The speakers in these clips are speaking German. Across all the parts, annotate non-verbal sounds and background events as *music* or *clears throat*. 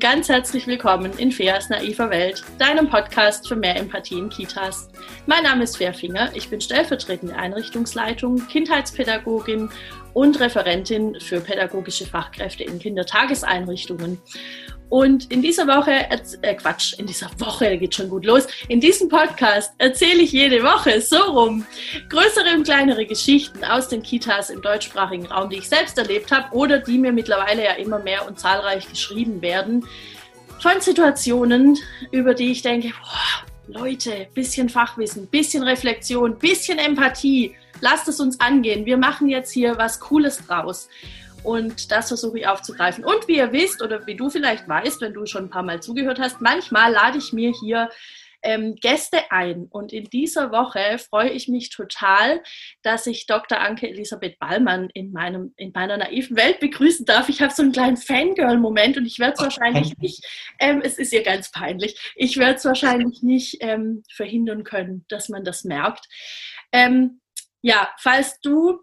ganz herzlich willkommen in Feas naiver Welt, deinem Podcast für mehr Empathie in Kitas. Mein Name ist Fairfinger, ich bin stellvertretende Einrichtungsleitung, Kindheitspädagogin und Referentin für pädagogische Fachkräfte in Kindertageseinrichtungen. Und in dieser Woche, äh Quatsch, in dieser Woche geht schon gut los. In diesem Podcast erzähle ich jede Woche so rum größere und kleinere Geschichten aus den Kitas im deutschsprachigen Raum, die ich selbst erlebt habe oder die mir mittlerweile ja immer mehr und zahlreich geschrieben werden. Von Situationen, über die ich denke, boah, Leute, bisschen Fachwissen, bisschen Reflexion, bisschen Empathie. Lasst es uns angehen. Wir machen jetzt hier was Cooles draus. Und das versuche ich aufzugreifen. Und wie ihr wisst oder wie du vielleicht weißt, wenn du schon ein paar Mal zugehört hast, manchmal lade ich mir hier ähm, Gäste ein. Und in dieser Woche freue ich mich total, dass ich Dr. Anke Elisabeth Ballmann in, meinem, in meiner naiven Welt begrüßen darf. Ich habe so einen kleinen Fangirl-Moment und ich werde es wahrscheinlich nicht, ähm, es ist ihr ganz peinlich, ich werde es wahrscheinlich nicht ähm, verhindern können, dass man das merkt. Ähm, ja, falls du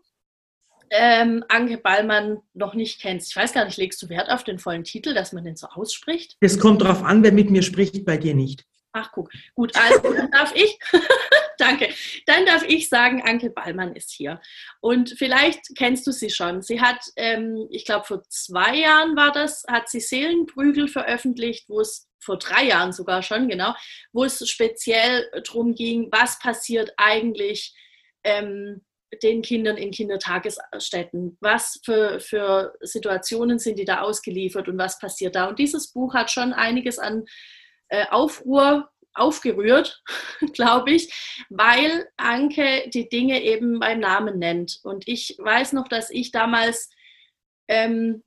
ähm, Anke Ballmann noch nicht kennst. Ich weiß gar nicht, legst du Wert auf den vollen Titel, dass man den so ausspricht? Es kommt darauf an, wer mit mir spricht, bei dir nicht. Ach, guck. Gut, also dann darf ich, *laughs* danke, dann darf ich sagen, Anke Ballmann ist hier. Und vielleicht kennst du sie schon. Sie hat, ähm, ich glaube, vor zwei Jahren war das, hat sie Seelenprügel veröffentlicht, wo es vor drei Jahren sogar schon, genau, wo es speziell darum ging, was passiert eigentlich, ähm, den Kindern in Kindertagesstätten? Was für, für Situationen sind die da ausgeliefert und was passiert da? Und dieses Buch hat schon einiges an äh, Aufruhr aufgerührt, *laughs* glaube ich, weil Anke die Dinge eben beim Namen nennt. Und ich weiß noch, dass ich damals ähm,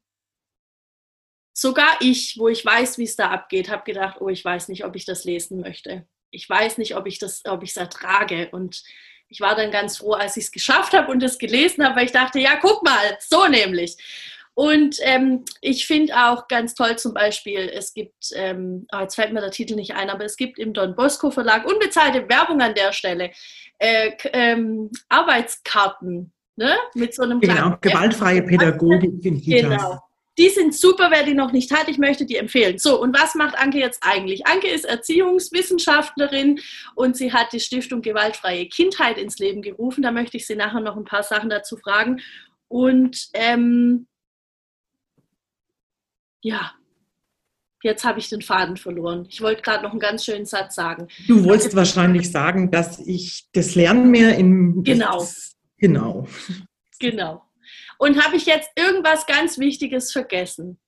sogar ich, wo ich weiß, wie es da abgeht, habe gedacht, oh, ich weiß nicht, ob ich das lesen möchte. Ich weiß nicht, ob ich das, ob ich es ertrage. Und ich war dann ganz froh, als ich es geschafft habe und es gelesen habe, weil ich dachte, ja, guck mal, so nämlich. Und ähm, ich finde auch ganz toll zum Beispiel, es gibt, ähm, oh, jetzt fällt mir der Titel nicht ein, aber es gibt im Don Bosco Verlag unbezahlte Werbung an der Stelle, äh, ähm, Arbeitskarten ne? mit so einem Genau, gewaltfreie Pädagogik in Kitas. Genau. Die sind super, wer die noch nicht hat. Ich möchte die empfehlen. So, und was macht Anke jetzt eigentlich? Anke ist Erziehungswissenschaftlerin und sie hat die Stiftung Gewaltfreie Kindheit ins Leben gerufen. Da möchte ich sie nachher noch ein paar Sachen dazu fragen. Und ähm, ja, jetzt habe ich den Faden verloren. Ich wollte gerade noch einen ganz schönen Satz sagen. Du wolltest wahrscheinlich sagen, dass ich das Lernen mehr in. Genau. Genau. Genau. Und habe ich jetzt irgendwas ganz Wichtiges vergessen?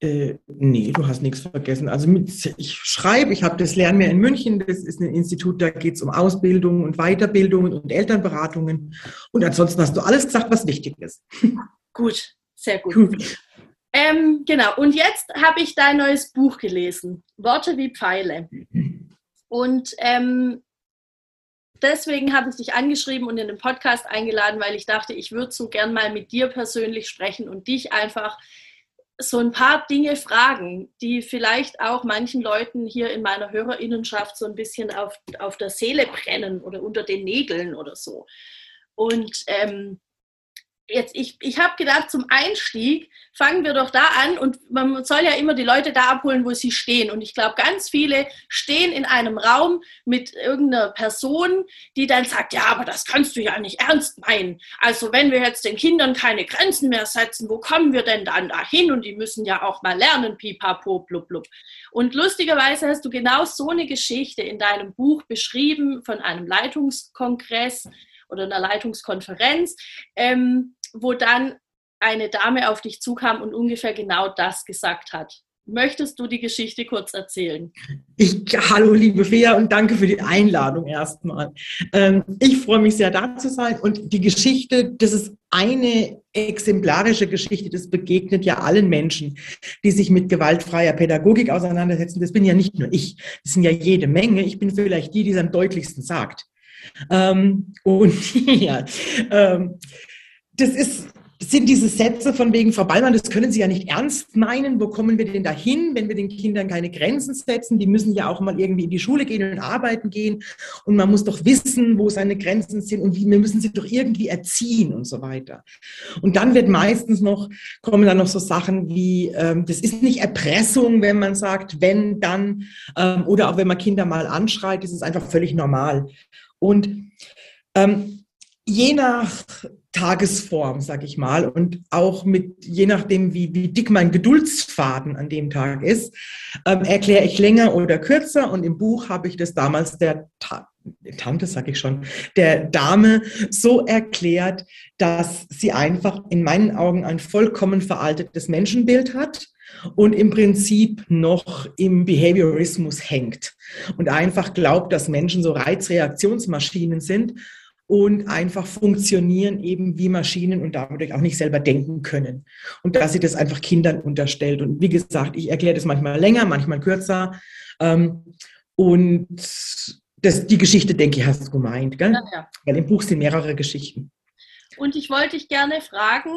Äh, nee, du hast nichts vergessen. Also mit, ich schreibe, ich habe das Lernen mehr in München, das ist ein Institut, da geht es um Ausbildung und Weiterbildungen und Elternberatungen. Und ansonsten hast du alles gesagt, was wichtig ist. Gut, sehr gut. gut. Ähm, genau, und jetzt habe ich dein neues Buch gelesen, Worte wie Pfeile. Und ähm, deswegen habe ich dich angeschrieben und in den Podcast eingeladen, weil ich dachte, ich würde so gern mal mit dir persönlich sprechen und dich einfach so ein paar Dinge fragen, die vielleicht auch manchen Leuten hier in meiner Hörerinnenschaft so ein bisschen auf, auf der Seele brennen oder unter den Nägeln oder so. Und ähm, jetzt, ich, ich habe gedacht, zum Einstieg fangen wir doch da an und man soll ja immer die Leute da abholen, wo sie stehen. Und ich glaube, ganz viele stehen in einem Raum mit irgendeiner Person, die dann sagt, ja, aber das kannst du ja nicht ernst meinen. Also wenn wir jetzt den Kindern keine Grenzen mehr setzen, wo kommen wir denn dann dahin? Und die müssen ja auch mal lernen, pipapo, blub, blub. Und lustigerweise hast du genau so eine Geschichte in deinem Buch beschrieben von einem Leitungskongress oder einer Leitungskonferenz. Ähm, wo dann eine Dame auf dich zukam und ungefähr genau das gesagt hat. Möchtest du die Geschichte kurz erzählen? Ich, hallo, liebe Fea, und danke für die Einladung erstmal. Ähm, ich freue mich sehr, da zu sein. Und die Geschichte, das ist eine exemplarische Geschichte, das begegnet ja allen Menschen, die sich mit gewaltfreier Pädagogik auseinandersetzen. Das bin ja nicht nur ich, das sind ja jede Menge. Ich bin vielleicht die, die es am deutlichsten sagt. Ähm, und *laughs* ja, ähm, das ist sind diese Sätze von wegen, Frau Ballmann, das können Sie ja nicht ernst meinen. Wo kommen wir denn dahin, wenn wir den Kindern keine Grenzen setzen? Die müssen ja auch mal irgendwie in die Schule gehen und arbeiten gehen. Und man muss doch wissen, wo seine Grenzen sind und wie, wir müssen sie doch irgendwie erziehen und so weiter. Und dann wird meistens noch, kommen dann noch so Sachen wie, ähm, das ist nicht Erpressung, wenn man sagt, wenn, dann, ähm, oder auch wenn man Kinder mal anschreit, das ist einfach völlig normal. Und ähm, je nach Tagesform, sag ich mal, und auch mit, je nachdem, wie, wie dick mein Geduldsfaden an dem Tag ist, ähm, erkläre ich länger oder kürzer. Und im Buch habe ich das damals der Ta Tante, sag ich schon, der Dame so erklärt, dass sie einfach in meinen Augen ein vollkommen veraltetes Menschenbild hat und im Prinzip noch im Behaviorismus hängt und einfach glaubt, dass Menschen so Reizreaktionsmaschinen sind und einfach funktionieren eben wie Maschinen und dadurch auch nicht selber denken können. Und dass sie das einfach Kindern unterstellt. Und wie gesagt, ich erkläre das manchmal länger, manchmal kürzer. Ähm, und das, die Geschichte, denke ich, hast du gemeint, gell? Ja, ja. Weil im Buch sind mehrere Geschichten. Und ich wollte dich gerne fragen,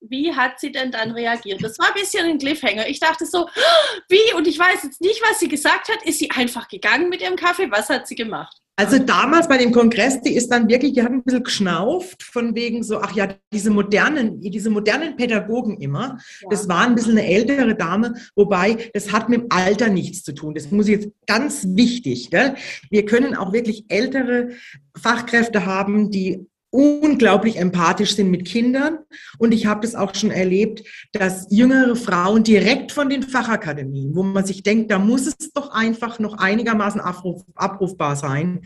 wie hat sie denn dann reagiert? Das war ein bisschen ein Cliffhanger. Ich dachte so, *gasps* wie? Und ich weiß jetzt nicht, was sie gesagt hat. Ist sie einfach gegangen mit ihrem Kaffee? Was hat sie gemacht? Also damals bei dem Kongress, die ist dann wirklich, die hat ein bisschen geschnauft von wegen so, ach ja, diese modernen, diese modernen Pädagogen immer, ja. das war ein bisschen eine ältere Dame, wobei das hat mit dem Alter nichts zu tun. Das muss jetzt ganz wichtig. Gell? Wir können auch wirklich ältere Fachkräfte haben, die unglaublich empathisch sind mit Kindern. Und ich habe das auch schon erlebt, dass jüngere Frauen direkt von den Fachakademien, wo man sich denkt, da muss es doch einfach noch einigermaßen abruf, abrufbar sein,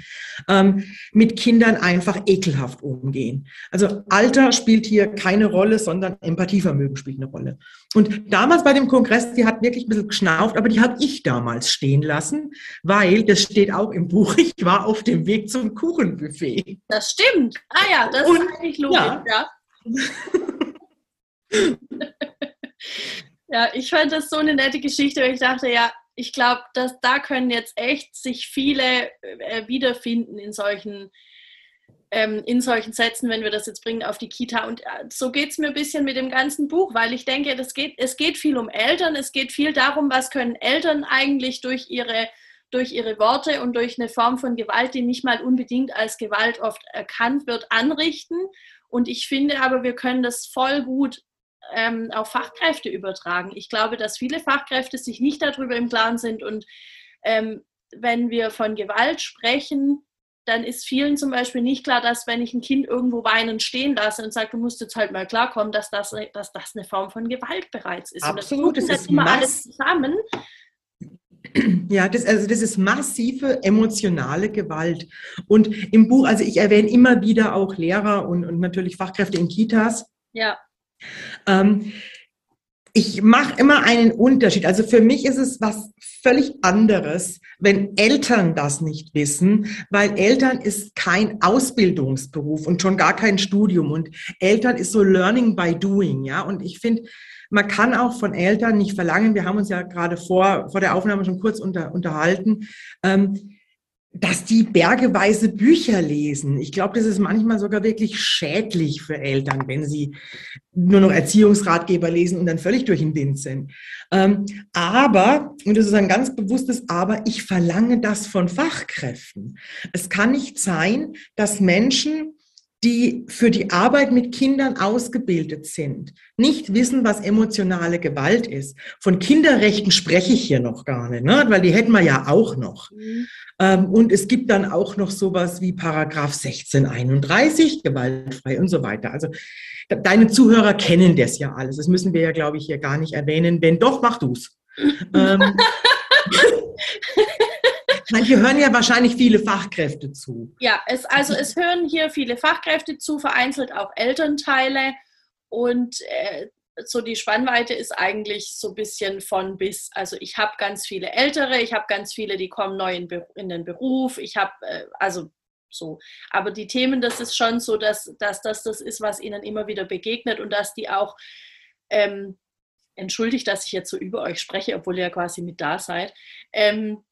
ähm, mit Kindern einfach ekelhaft umgehen. Also Alter spielt hier keine Rolle, sondern Empathievermögen spielt eine Rolle. Und damals bei dem Kongress, die hat wirklich ein bisschen geschnauft, aber die habe ich damals stehen lassen, weil, das steht auch im Buch, ich war auf dem Weg zum Kuchenbuffet. Das stimmt. Ah ja, das und, ist eigentlich logisch, ja. ja. ja, ich fand das so eine nette Geschichte, weil ich dachte, ja, ich glaube, dass da können jetzt echt sich viele äh, wiederfinden in solchen, ähm, in solchen Sätzen, wenn wir das jetzt bringen auf die Kita. Und äh, so geht es mir ein bisschen mit dem ganzen Buch, weil ich denke, das geht, es geht viel um Eltern, es geht viel darum, was können Eltern eigentlich durch ihre durch ihre Worte und durch eine Form von Gewalt, die nicht mal unbedingt als Gewalt oft erkannt wird, anrichten. Und ich finde aber, wir können das voll gut ähm, auf Fachkräfte übertragen. Ich glaube, dass viele Fachkräfte sich nicht darüber im Klaren sind. Und ähm, wenn wir von Gewalt sprechen, dann ist vielen zum Beispiel nicht klar, dass wenn ich ein Kind irgendwo weinend stehen lasse und sage, du musst jetzt halt mal klarkommen, dass das, dass das eine Form von Gewalt bereits ist. Absolut, und das, ist immer alles zusammen. Ja, das, also das ist massive emotionale Gewalt. Und im Buch, also ich erwähne immer wieder auch Lehrer und, und natürlich Fachkräfte in Kitas. Ja. Ähm, ich mache immer einen Unterschied. Also für mich ist es was völlig anderes, wenn Eltern das nicht wissen, weil Eltern ist kein Ausbildungsberuf und schon gar kein Studium und Eltern ist so Learning by Doing, ja. Und ich finde, man kann auch von Eltern nicht verlangen, wir haben uns ja gerade vor, vor der Aufnahme schon kurz unter, unterhalten, ähm, dass die bergeweise Bücher lesen. Ich glaube, das ist manchmal sogar wirklich schädlich für Eltern, wenn sie nur noch Erziehungsratgeber lesen und dann völlig durch den Wind sind. Ähm, aber, und das ist ein ganz bewusstes Aber, ich verlange das von Fachkräften. Es kann nicht sein, dass Menschen die für die Arbeit mit Kindern ausgebildet sind, nicht wissen, was emotionale Gewalt ist. Von Kinderrechten spreche ich hier noch gar nicht, ne? weil die hätten wir ja auch noch. Mhm. Ähm, und es gibt dann auch noch sowas wie Paragraph 1631, gewaltfrei und so weiter. Also deine Zuhörer kennen das ja alles. Das müssen wir ja, glaube ich, hier gar nicht erwähnen. Wenn doch, mach du's. *laughs* ähm, *laughs* Manche hören ja wahrscheinlich viele Fachkräfte zu. Ja, es, also es hören hier viele Fachkräfte zu, vereinzelt auch Elternteile. Und äh, so die Spannweite ist eigentlich so ein bisschen von bis. Also ich habe ganz viele Ältere, ich habe ganz viele, die kommen neu in, in den Beruf. Ich habe, äh, also so. Aber die Themen, das ist schon so, dass, dass das das ist, was ihnen immer wieder begegnet und dass die auch, ähm, entschuldigt, dass ich jetzt so über euch spreche, obwohl ihr ja quasi mit da seid, ähm,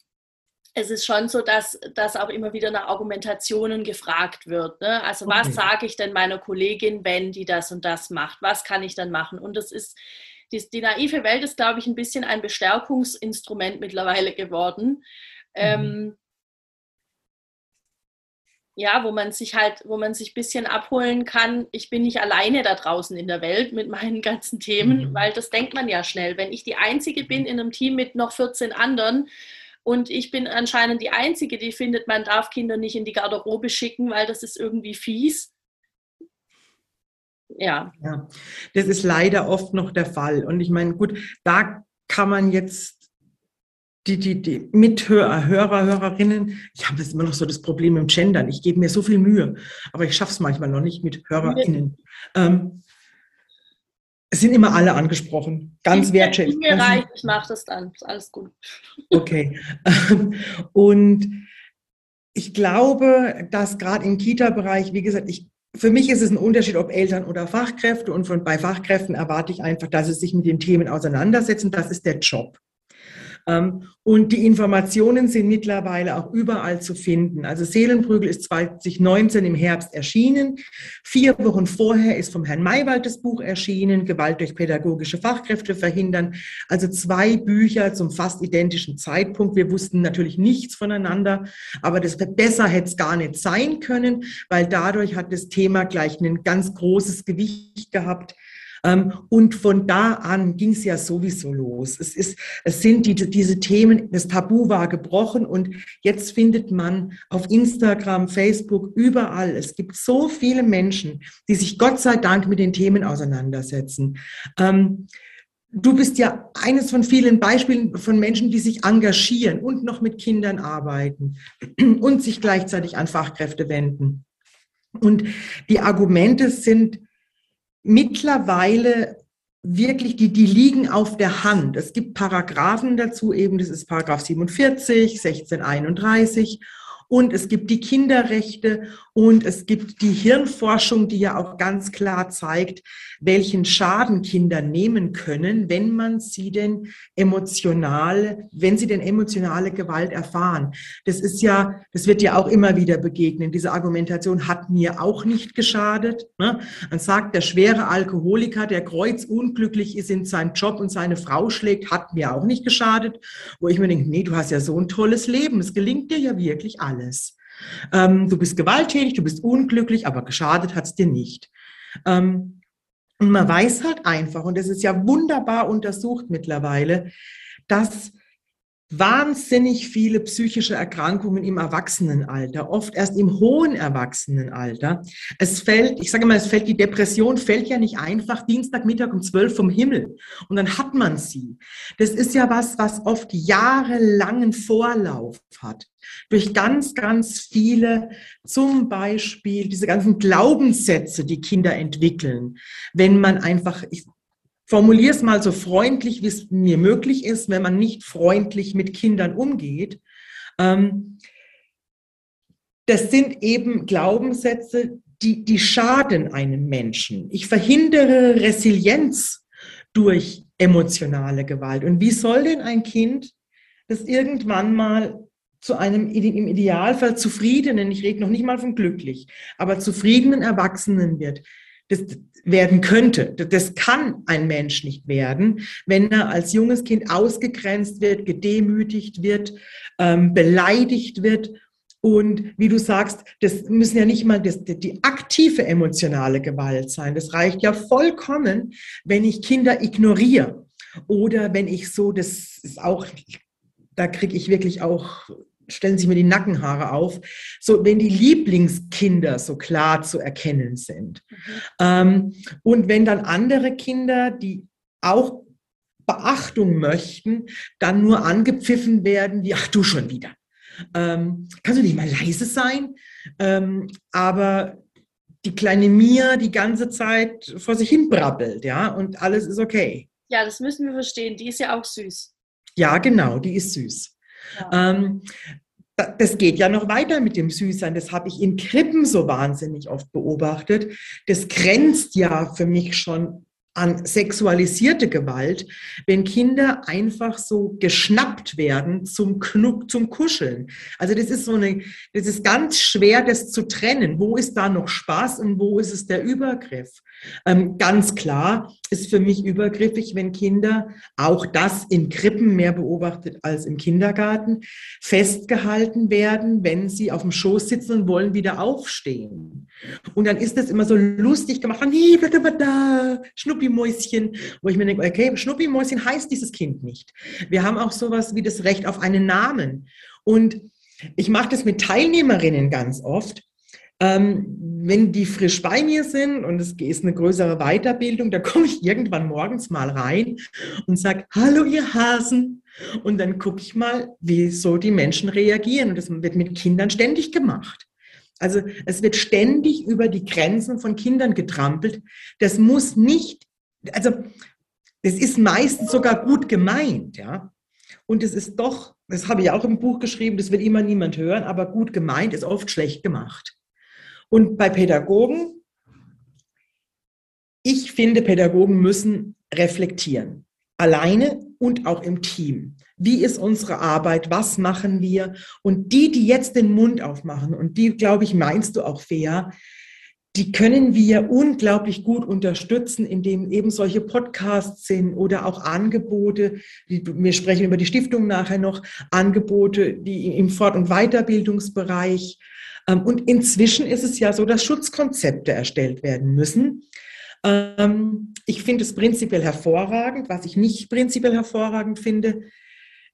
es ist schon so, dass, dass auch immer wieder nach Argumentationen gefragt wird. Ne? Also okay. was sage ich denn meiner Kollegin, wenn die das und das macht? Was kann ich dann machen? Und das ist, die, die naive Welt ist, glaube ich, ein bisschen ein Bestärkungsinstrument mittlerweile geworden. Mhm. Ähm, ja, wo man sich halt, wo man sich ein bisschen abholen kann, ich bin nicht alleine da draußen in der Welt mit meinen *laughs* ganzen Themen, mhm. weil das denkt man ja schnell. Wenn ich die Einzige bin in einem Team mit noch 14 anderen, und ich bin anscheinend die Einzige, die findet, man darf Kinder nicht in die Garderobe schicken, weil das ist irgendwie fies. Ja. ja. Das ist leider oft noch der Fall. Und ich meine, gut, da kann man jetzt die, die, die Mithörer, Hörer, Hörerinnen, ich habe das immer noch so das Problem im Gendern. Ich gebe mir so viel Mühe, aber ich schaffe es manchmal noch nicht mit HörerInnen. Ähm, es sind immer alle angesprochen, ganz wertschätzend. Mir reicht, ich mache das dann, ist alles gut. Okay. *laughs* Und ich glaube, dass gerade im Kita-Bereich, wie gesagt, ich, für mich ist es ein Unterschied, ob Eltern oder Fachkräfte. Und von, bei Fachkräften erwarte ich einfach, dass sie sich mit den Themen auseinandersetzen. Das ist der Job. Ähm, und die Informationen sind mittlerweile auch überall zu finden. Also Seelenprügel ist 2019 im Herbst erschienen. Vier Wochen vorher ist vom Herrn Maywald das Buch erschienen, Gewalt durch pädagogische Fachkräfte verhindern. Also zwei Bücher zum fast identischen Zeitpunkt. Wir wussten natürlich nichts voneinander, aber das besser hätte es gar nicht sein können, weil dadurch hat das Thema gleich ein ganz großes Gewicht gehabt. Ähm, und von da an ging es ja sowieso los. Es, ist, es sind die, diese Themen, das Tabu war gebrochen und jetzt findet man auf Instagram, Facebook, überall, es gibt so viele Menschen, die sich Gott sei Dank mit den Themen auseinandersetzen. Ähm, du bist ja eines von vielen Beispielen von Menschen, die sich engagieren und noch mit Kindern arbeiten und sich gleichzeitig an Fachkräfte wenden. Und die Argumente sind mittlerweile wirklich, die, die liegen auf der Hand. Es gibt Paragraphen dazu, eben das ist Paragraph 47, 1631 und es gibt die Kinderrechte und es gibt die Hirnforschung, die ja auch ganz klar zeigt, welchen Schaden Kinder nehmen können, wenn man sie denn emotional, wenn sie denn emotionale Gewalt erfahren. Das ist ja, das wird ja auch immer wieder begegnen. Diese Argumentation hat mir auch nicht geschadet. Ne? Man sagt, der schwere Alkoholiker, der kreuzunglücklich ist in seinem Job und seine Frau schlägt, hat mir auch nicht geschadet. Wo ich mir denke, nee, du hast ja so ein tolles Leben. Es gelingt dir ja wirklich alles alles. Ähm, du bist gewalttätig, du bist unglücklich, aber geschadet hat es dir nicht. Ähm, und man weiß halt einfach, und das ist ja wunderbar untersucht mittlerweile, dass wahnsinnig viele psychische Erkrankungen im Erwachsenenalter, oft erst im hohen Erwachsenenalter. Es fällt, ich sage mal, es fällt, die Depression fällt ja nicht einfach Dienstagmittag um zwölf vom Himmel und dann hat man sie. Das ist ja was, was oft jahrelangen Vorlauf hat. Durch ganz, ganz viele, zum Beispiel diese ganzen Glaubenssätze, die Kinder entwickeln, wenn man einfach, ich formuliere es mal so freundlich, wie es mir möglich ist, wenn man nicht freundlich mit Kindern umgeht. Ähm, das sind eben Glaubenssätze, die, die schaden einem Menschen. Ich verhindere Resilienz durch emotionale Gewalt. Und wie soll denn ein Kind, das irgendwann mal zu einem im Idealfall zufriedenen, ich rede noch nicht mal von glücklich, aber zufriedenen Erwachsenen wird, das werden könnte. Das kann ein Mensch nicht werden, wenn er als junges Kind ausgegrenzt wird, gedemütigt wird, ähm, beleidigt wird. Und wie du sagst, das müssen ja nicht mal das, die aktive emotionale Gewalt sein. Das reicht ja vollkommen, wenn ich Kinder ignoriere oder wenn ich so, das ist auch, da kriege ich wirklich auch stellen sich mir die Nackenhaare auf, so wenn die Lieblingskinder so klar zu erkennen sind. Mhm. Ähm, und wenn dann andere Kinder, die auch Beachtung möchten, dann nur angepfiffen werden, wie, ach du schon wieder. Ähm, kannst du nicht mal leise sein? Ähm, aber die kleine Mia die ganze Zeit vor sich hin brabbelt, ja, und alles ist okay. Ja, das müssen wir verstehen. Die ist ja auch süß. Ja, genau, die ist süß. Ja. Ähm, das geht ja noch weiter mit dem Süßsein. Das habe ich in Krippen so wahnsinnig oft beobachtet. Das grenzt ja für mich schon an sexualisierte Gewalt, wenn Kinder einfach so geschnappt werden zum Knuck, zum Kuscheln. Also das ist so eine, das ist ganz schwer, das zu trennen. Wo ist da noch Spaß und wo ist es der Übergriff? Ähm, ganz klar ist für mich übergriffig, wenn Kinder, auch das in Krippen mehr beobachtet als im Kindergarten, festgehalten werden, wenn sie auf dem Schoß sitzen und wollen wieder aufstehen. Und dann ist das immer so lustig gemacht, da, Schnuppimäuschen, wo ich mir denke, okay, Schnuppimäuschen heißt dieses Kind nicht. Wir haben auch sowas wie das Recht auf einen Namen. Und ich mache das mit Teilnehmerinnen ganz oft. Ähm, wenn die frisch bei mir sind und es ist eine größere Weiterbildung, da komme ich irgendwann morgens mal rein und sage, hallo ihr Hasen. Und dann gucke ich mal, wie so die Menschen reagieren. Und das wird mit Kindern ständig gemacht. Also es wird ständig über die Grenzen von Kindern getrampelt. Das muss nicht, also es ist meistens sogar gut gemeint, ja. Und es ist doch, das habe ich auch im Buch geschrieben, das will immer niemand hören, aber gut gemeint ist oft schlecht gemacht. Und bei Pädagogen, ich finde, Pädagogen müssen reflektieren. Alleine und auch im Team. Wie ist unsere Arbeit? Was machen wir? Und die, die jetzt den Mund aufmachen, und die, glaube ich, meinst du auch fair, die können wir unglaublich gut unterstützen, indem eben solche Podcasts sind oder auch Angebote, die, wir sprechen über die Stiftung nachher noch, Angebote, die im Fort- und Weiterbildungsbereich ähm, und inzwischen ist es ja so, dass Schutzkonzepte erstellt werden müssen. Ähm, ich finde es prinzipiell hervorragend. Was ich nicht prinzipiell hervorragend finde,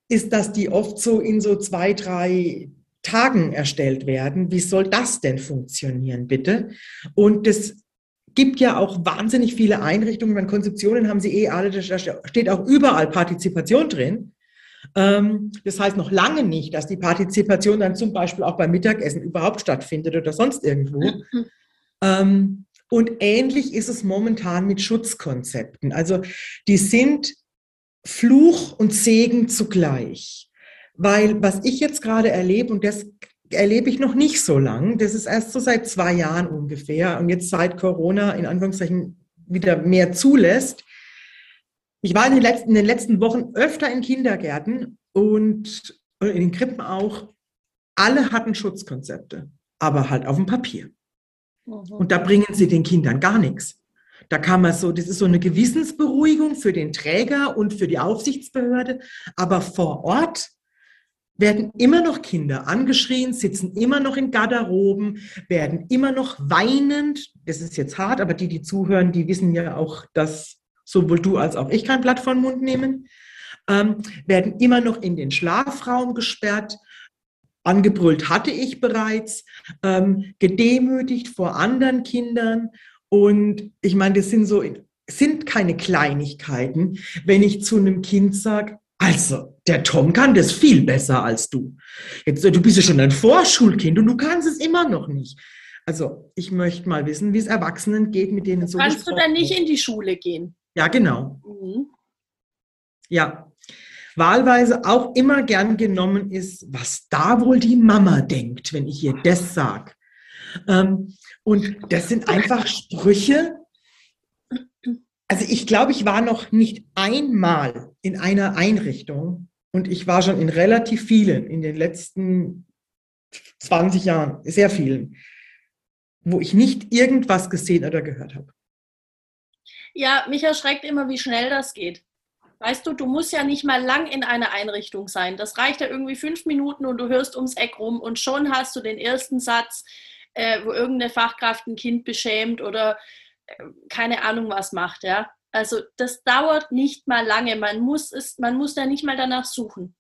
ist, dass die oft so in so zwei, drei Tagen erstellt werden. Wie soll das denn funktionieren, bitte? Und das gibt ja auch wahnsinnig viele Einrichtungen. Bei Konzeptionen haben sie eh alle, da steht auch überall Partizipation drin. Ähm, das heißt noch lange nicht, dass die Partizipation dann zum Beispiel auch beim Mittagessen überhaupt stattfindet oder sonst irgendwo. Mhm. Ähm, und ähnlich ist es momentan mit Schutzkonzepten. Also die sind Fluch und Segen zugleich. Weil was ich jetzt gerade erlebe, und das erlebe ich noch nicht so lang, das ist erst so seit zwei Jahren ungefähr und jetzt seit Corona in Anführungszeichen wieder mehr zulässt, ich war in den, letzten, in den letzten Wochen öfter in Kindergärten und in den Krippen auch. Alle hatten Schutzkonzepte, aber halt auf dem Papier. Mhm. Und da bringen sie den Kindern gar nichts. Da kann man so, das ist so eine Gewissensberuhigung für den Träger und für die Aufsichtsbehörde. Aber vor Ort werden immer noch Kinder angeschrien, sitzen immer noch in Garderoben, werden immer noch weinend. Das ist jetzt hart, aber die, die zuhören, die wissen ja auch, dass sowohl du als auch ich kein Blatt vor den Mund nehmen, ähm, werden immer noch in den Schlafraum gesperrt. Angebrüllt hatte ich bereits, ähm, gedemütigt vor anderen Kindern. Und ich meine, das sind so, sind keine Kleinigkeiten, wenn ich zu einem Kind sage, also, der Tom kann das viel besser als du. Jetzt, du bist ja schon ein Vorschulkind und du kannst es immer noch nicht. Also, ich möchte mal wissen, wie es Erwachsenen geht, mit denen so Kannst du dann nicht in die Schule gehen? Ja, genau. Mhm. Ja. Wahlweise auch immer gern genommen ist, was da wohl die Mama denkt, wenn ich ihr das sage. Ähm, und das sind einfach Sprüche. Also ich glaube, ich war noch nicht einmal in einer Einrichtung und ich war schon in relativ vielen in den letzten 20 Jahren, sehr vielen, wo ich nicht irgendwas gesehen oder gehört habe. Ja, mich erschreckt immer, wie schnell das geht. Weißt du, du musst ja nicht mal lang in einer Einrichtung sein. Das reicht ja irgendwie fünf Minuten und du hörst ums Eck rum und schon hast du den ersten Satz, äh, wo irgendeine Fachkraft ein Kind beschämt oder keine Ahnung was macht, ja. Also das dauert nicht mal lange. Man muss es, man muss da nicht mal danach suchen.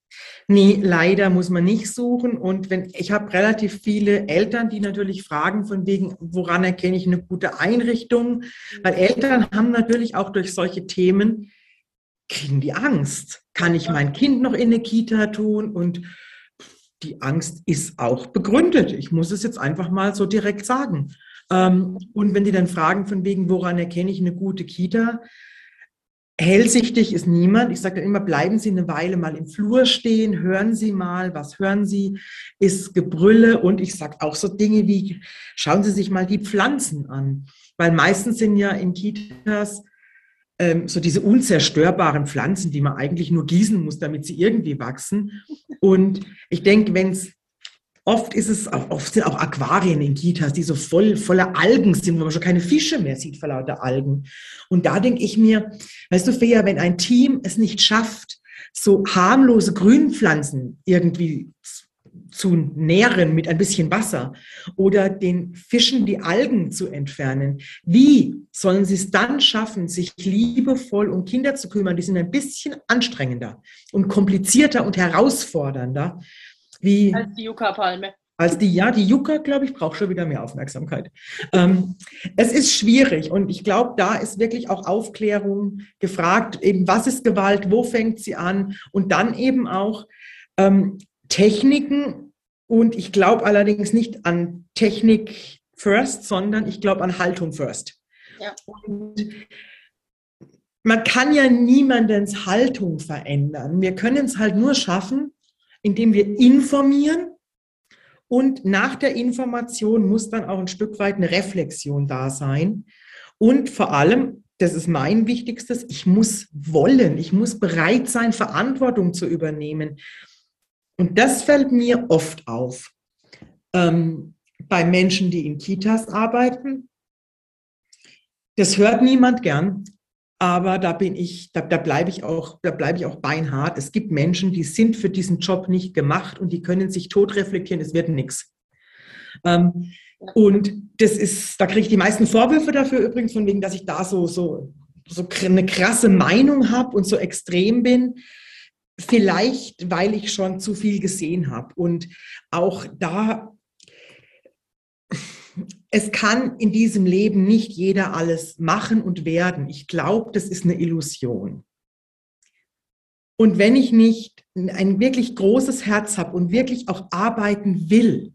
Nee, leider muss man nicht suchen. Und wenn ich habe relativ viele Eltern, die natürlich fragen, von wegen, woran erkenne ich eine gute Einrichtung? Weil Eltern haben natürlich auch durch solche Themen, kriegen die Angst. Kann ich mein Kind noch in eine Kita tun? Und die Angst ist auch begründet. Ich muss es jetzt einfach mal so direkt sagen. Ähm, und wenn die dann fragen, von wegen, woran erkenne ich eine gute Kita? Hellsichtig ist niemand. Ich sage dann immer, bleiben Sie eine Weile mal im Flur stehen, hören Sie mal, was hören Sie, ist Gebrülle und ich sage auch so Dinge wie, schauen Sie sich mal die Pflanzen an, weil meistens sind ja in Kitas ähm, so diese unzerstörbaren Pflanzen, die man eigentlich nur gießen muss, damit sie irgendwie wachsen. Und ich denke, wenn es Oft ist es auch, oft sind auch Aquarien in Kitas, die so voll voller Algen sind, wo man schon keine Fische mehr sieht vor lauter Algen. Und da denke ich mir, weißt du, Fea, wenn ein Team es nicht schafft, so harmlose Grünpflanzen irgendwie zu nähren mit ein bisschen Wasser oder den Fischen die Algen zu entfernen. Wie sollen sie es dann schaffen, sich liebevoll um Kinder zu kümmern? Die sind ein bisschen anstrengender und komplizierter und herausfordernder. Wie als die Yucca-Palme. Als die, ja, die Yucca, glaube ich, braucht schon wieder mehr Aufmerksamkeit. Ähm, es ist schwierig und ich glaube, da ist wirklich auch Aufklärung gefragt, eben was ist Gewalt, wo fängt sie an und dann eben auch ähm, Techniken und ich glaube allerdings nicht an Technik first, sondern ich glaube an Haltung first. Ja. Und man kann ja niemandens Haltung verändern. Wir können es halt nur schaffen, indem wir informieren und nach der Information muss dann auch ein Stück weit eine Reflexion da sein. Und vor allem, das ist mein wichtigstes, ich muss wollen, ich muss bereit sein, Verantwortung zu übernehmen. Und das fällt mir oft auf ähm, bei Menschen, die in Kitas arbeiten. Das hört niemand gern, aber da bin ich, da, da bleibe ich auch, da bleibe ich auch beinhart. Es gibt Menschen, die sind für diesen Job nicht gemacht und die können sich tot reflektieren, es wird nichts. Ähm, und das ist, da kriege ich die meisten Vorwürfe dafür übrigens, von wegen, dass ich da so, so, so eine krasse Meinung habe und so extrem bin. Vielleicht, weil ich schon zu viel gesehen habe. Und auch da, es kann in diesem Leben nicht jeder alles machen und werden. Ich glaube, das ist eine Illusion. Und wenn ich nicht ein wirklich großes Herz habe und wirklich auch arbeiten will,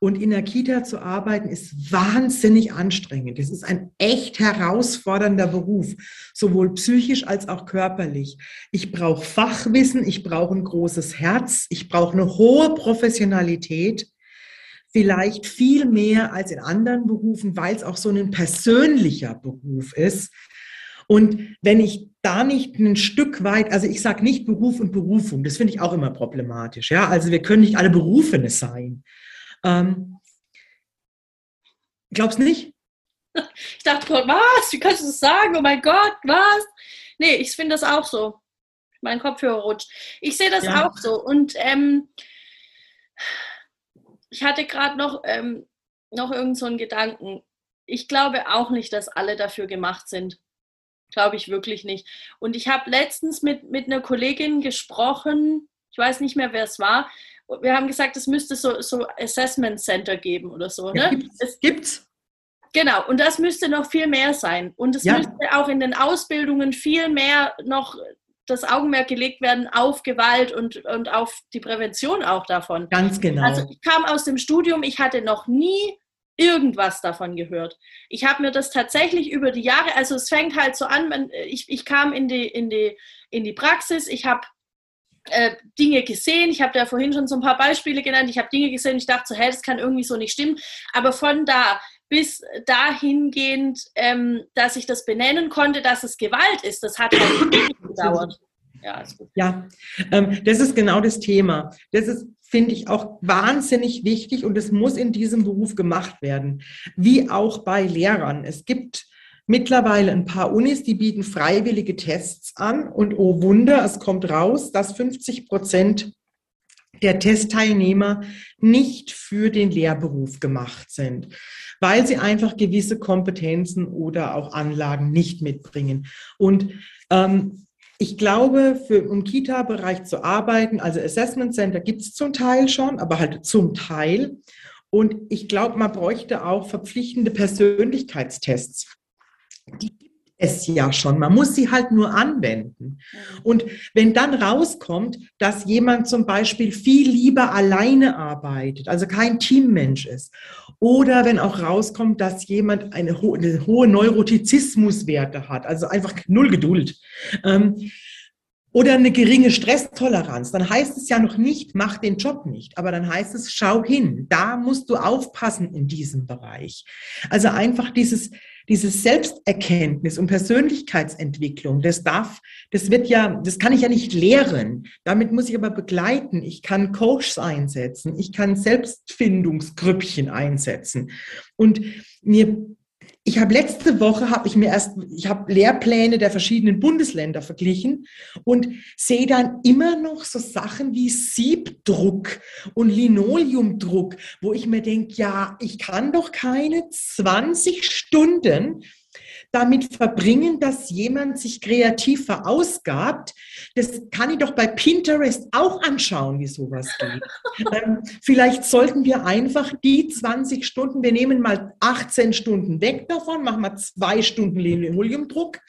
und in der Kita zu arbeiten ist wahnsinnig anstrengend. Es ist ein echt herausfordernder Beruf, sowohl psychisch als auch körperlich. Ich brauche Fachwissen, ich brauche ein großes Herz, ich brauche eine hohe Professionalität, vielleicht viel mehr als in anderen Berufen, weil es auch so ein persönlicher Beruf ist. Und wenn ich da nicht ein Stück weit, also ich sage nicht Beruf und Berufung, das finde ich auch immer problematisch. Ja, also wir können nicht alle Berufene sein. Ähm, glaubst nicht? *laughs* Ich dachte gerade, was? Wie kannst du das sagen? Oh mein Gott, was? Nee, ich finde das auch so. Mein Kopfhörer rutscht. Ich sehe das ja. auch so. Und ähm, ich hatte gerade noch, ähm, noch irgend so einen Gedanken. Ich glaube auch nicht, dass alle dafür gemacht sind. Glaube ich wirklich nicht. Und ich habe letztens mit, mit einer Kollegin gesprochen, ich weiß nicht mehr, wer es war, wir haben gesagt, es müsste so, so Assessment Center geben oder so. Ne? Ja, gibt's. Es gibt's. Genau, und das müsste noch viel mehr sein. Und es ja. müsste auch in den Ausbildungen viel mehr noch das Augenmerk gelegt werden auf Gewalt und, und auf die Prävention auch davon. Ganz genau. Also ich kam aus dem Studium, ich hatte noch nie irgendwas davon gehört. Ich habe mir das tatsächlich über die Jahre, also es fängt halt so an, ich, ich kam in die, in, die, in die Praxis, ich habe äh, Dinge gesehen. Ich habe da vorhin schon so ein paar Beispiele genannt. Ich habe Dinge gesehen, ich dachte so, hey, das kann irgendwie so nicht stimmen. Aber von da bis dahingehend, ähm, dass ich das benennen konnte, dass es Gewalt ist, das hat halt *coughs* gedauert. Ja, ist gut. ja ähm, das ist genau das Thema. Das ist, finde ich, auch wahnsinnig wichtig und es muss in diesem Beruf gemacht werden, wie auch bei Lehrern. Es gibt mittlerweile ein paar Unis, die bieten freiwillige Tests an und oh Wunder, es kommt raus, dass 50 Prozent der Testteilnehmer nicht für den Lehrberuf gemacht sind, weil sie einfach gewisse Kompetenzen oder auch Anlagen nicht mitbringen. Und ähm, ich glaube, für im Kita-Bereich zu arbeiten, also Assessment Center gibt es zum Teil schon, aber halt zum Teil. Und ich glaube, man bräuchte auch verpflichtende Persönlichkeitstests es ja schon. Man muss sie halt nur anwenden. Und wenn dann rauskommt, dass jemand zum Beispiel viel lieber alleine arbeitet, also kein Teammensch ist, oder wenn auch rauskommt, dass jemand eine, ho eine hohe Neurotizismuswerte hat, also einfach null Geduld, ähm, oder eine geringe Stresstoleranz, dann heißt es ja noch nicht, mach den Job nicht, aber dann heißt es, schau hin, da musst du aufpassen in diesem Bereich. Also einfach dieses, diese Selbsterkenntnis und Persönlichkeitsentwicklung, das darf, das wird ja, das kann ich ja nicht lehren. Damit muss ich aber begleiten. Ich kann Coaches einsetzen. Ich kann Selbstfindungsgrüppchen einsetzen. Und mir ich habe letzte Woche habe ich mir erst ich habe Lehrpläne der verschiedenen Bundesländer verglichen und sehe dann immer noch so Sachen wie Siebdruck und Linoleumdruck, wo ich mir denke, ja, ich kann doch keine 20 Stunden damit verbringen, dass jemand sich kreativ verausgabt. Das kann ich doch bei Pinterest auch anschauen, wie sowas geht. *laughs* ähm, vielleicht sollten wir einfach die 20 Stunden, wir nehmen mal 18 Stunden weg davon, machen wir zwei Stunden Linoleumdruck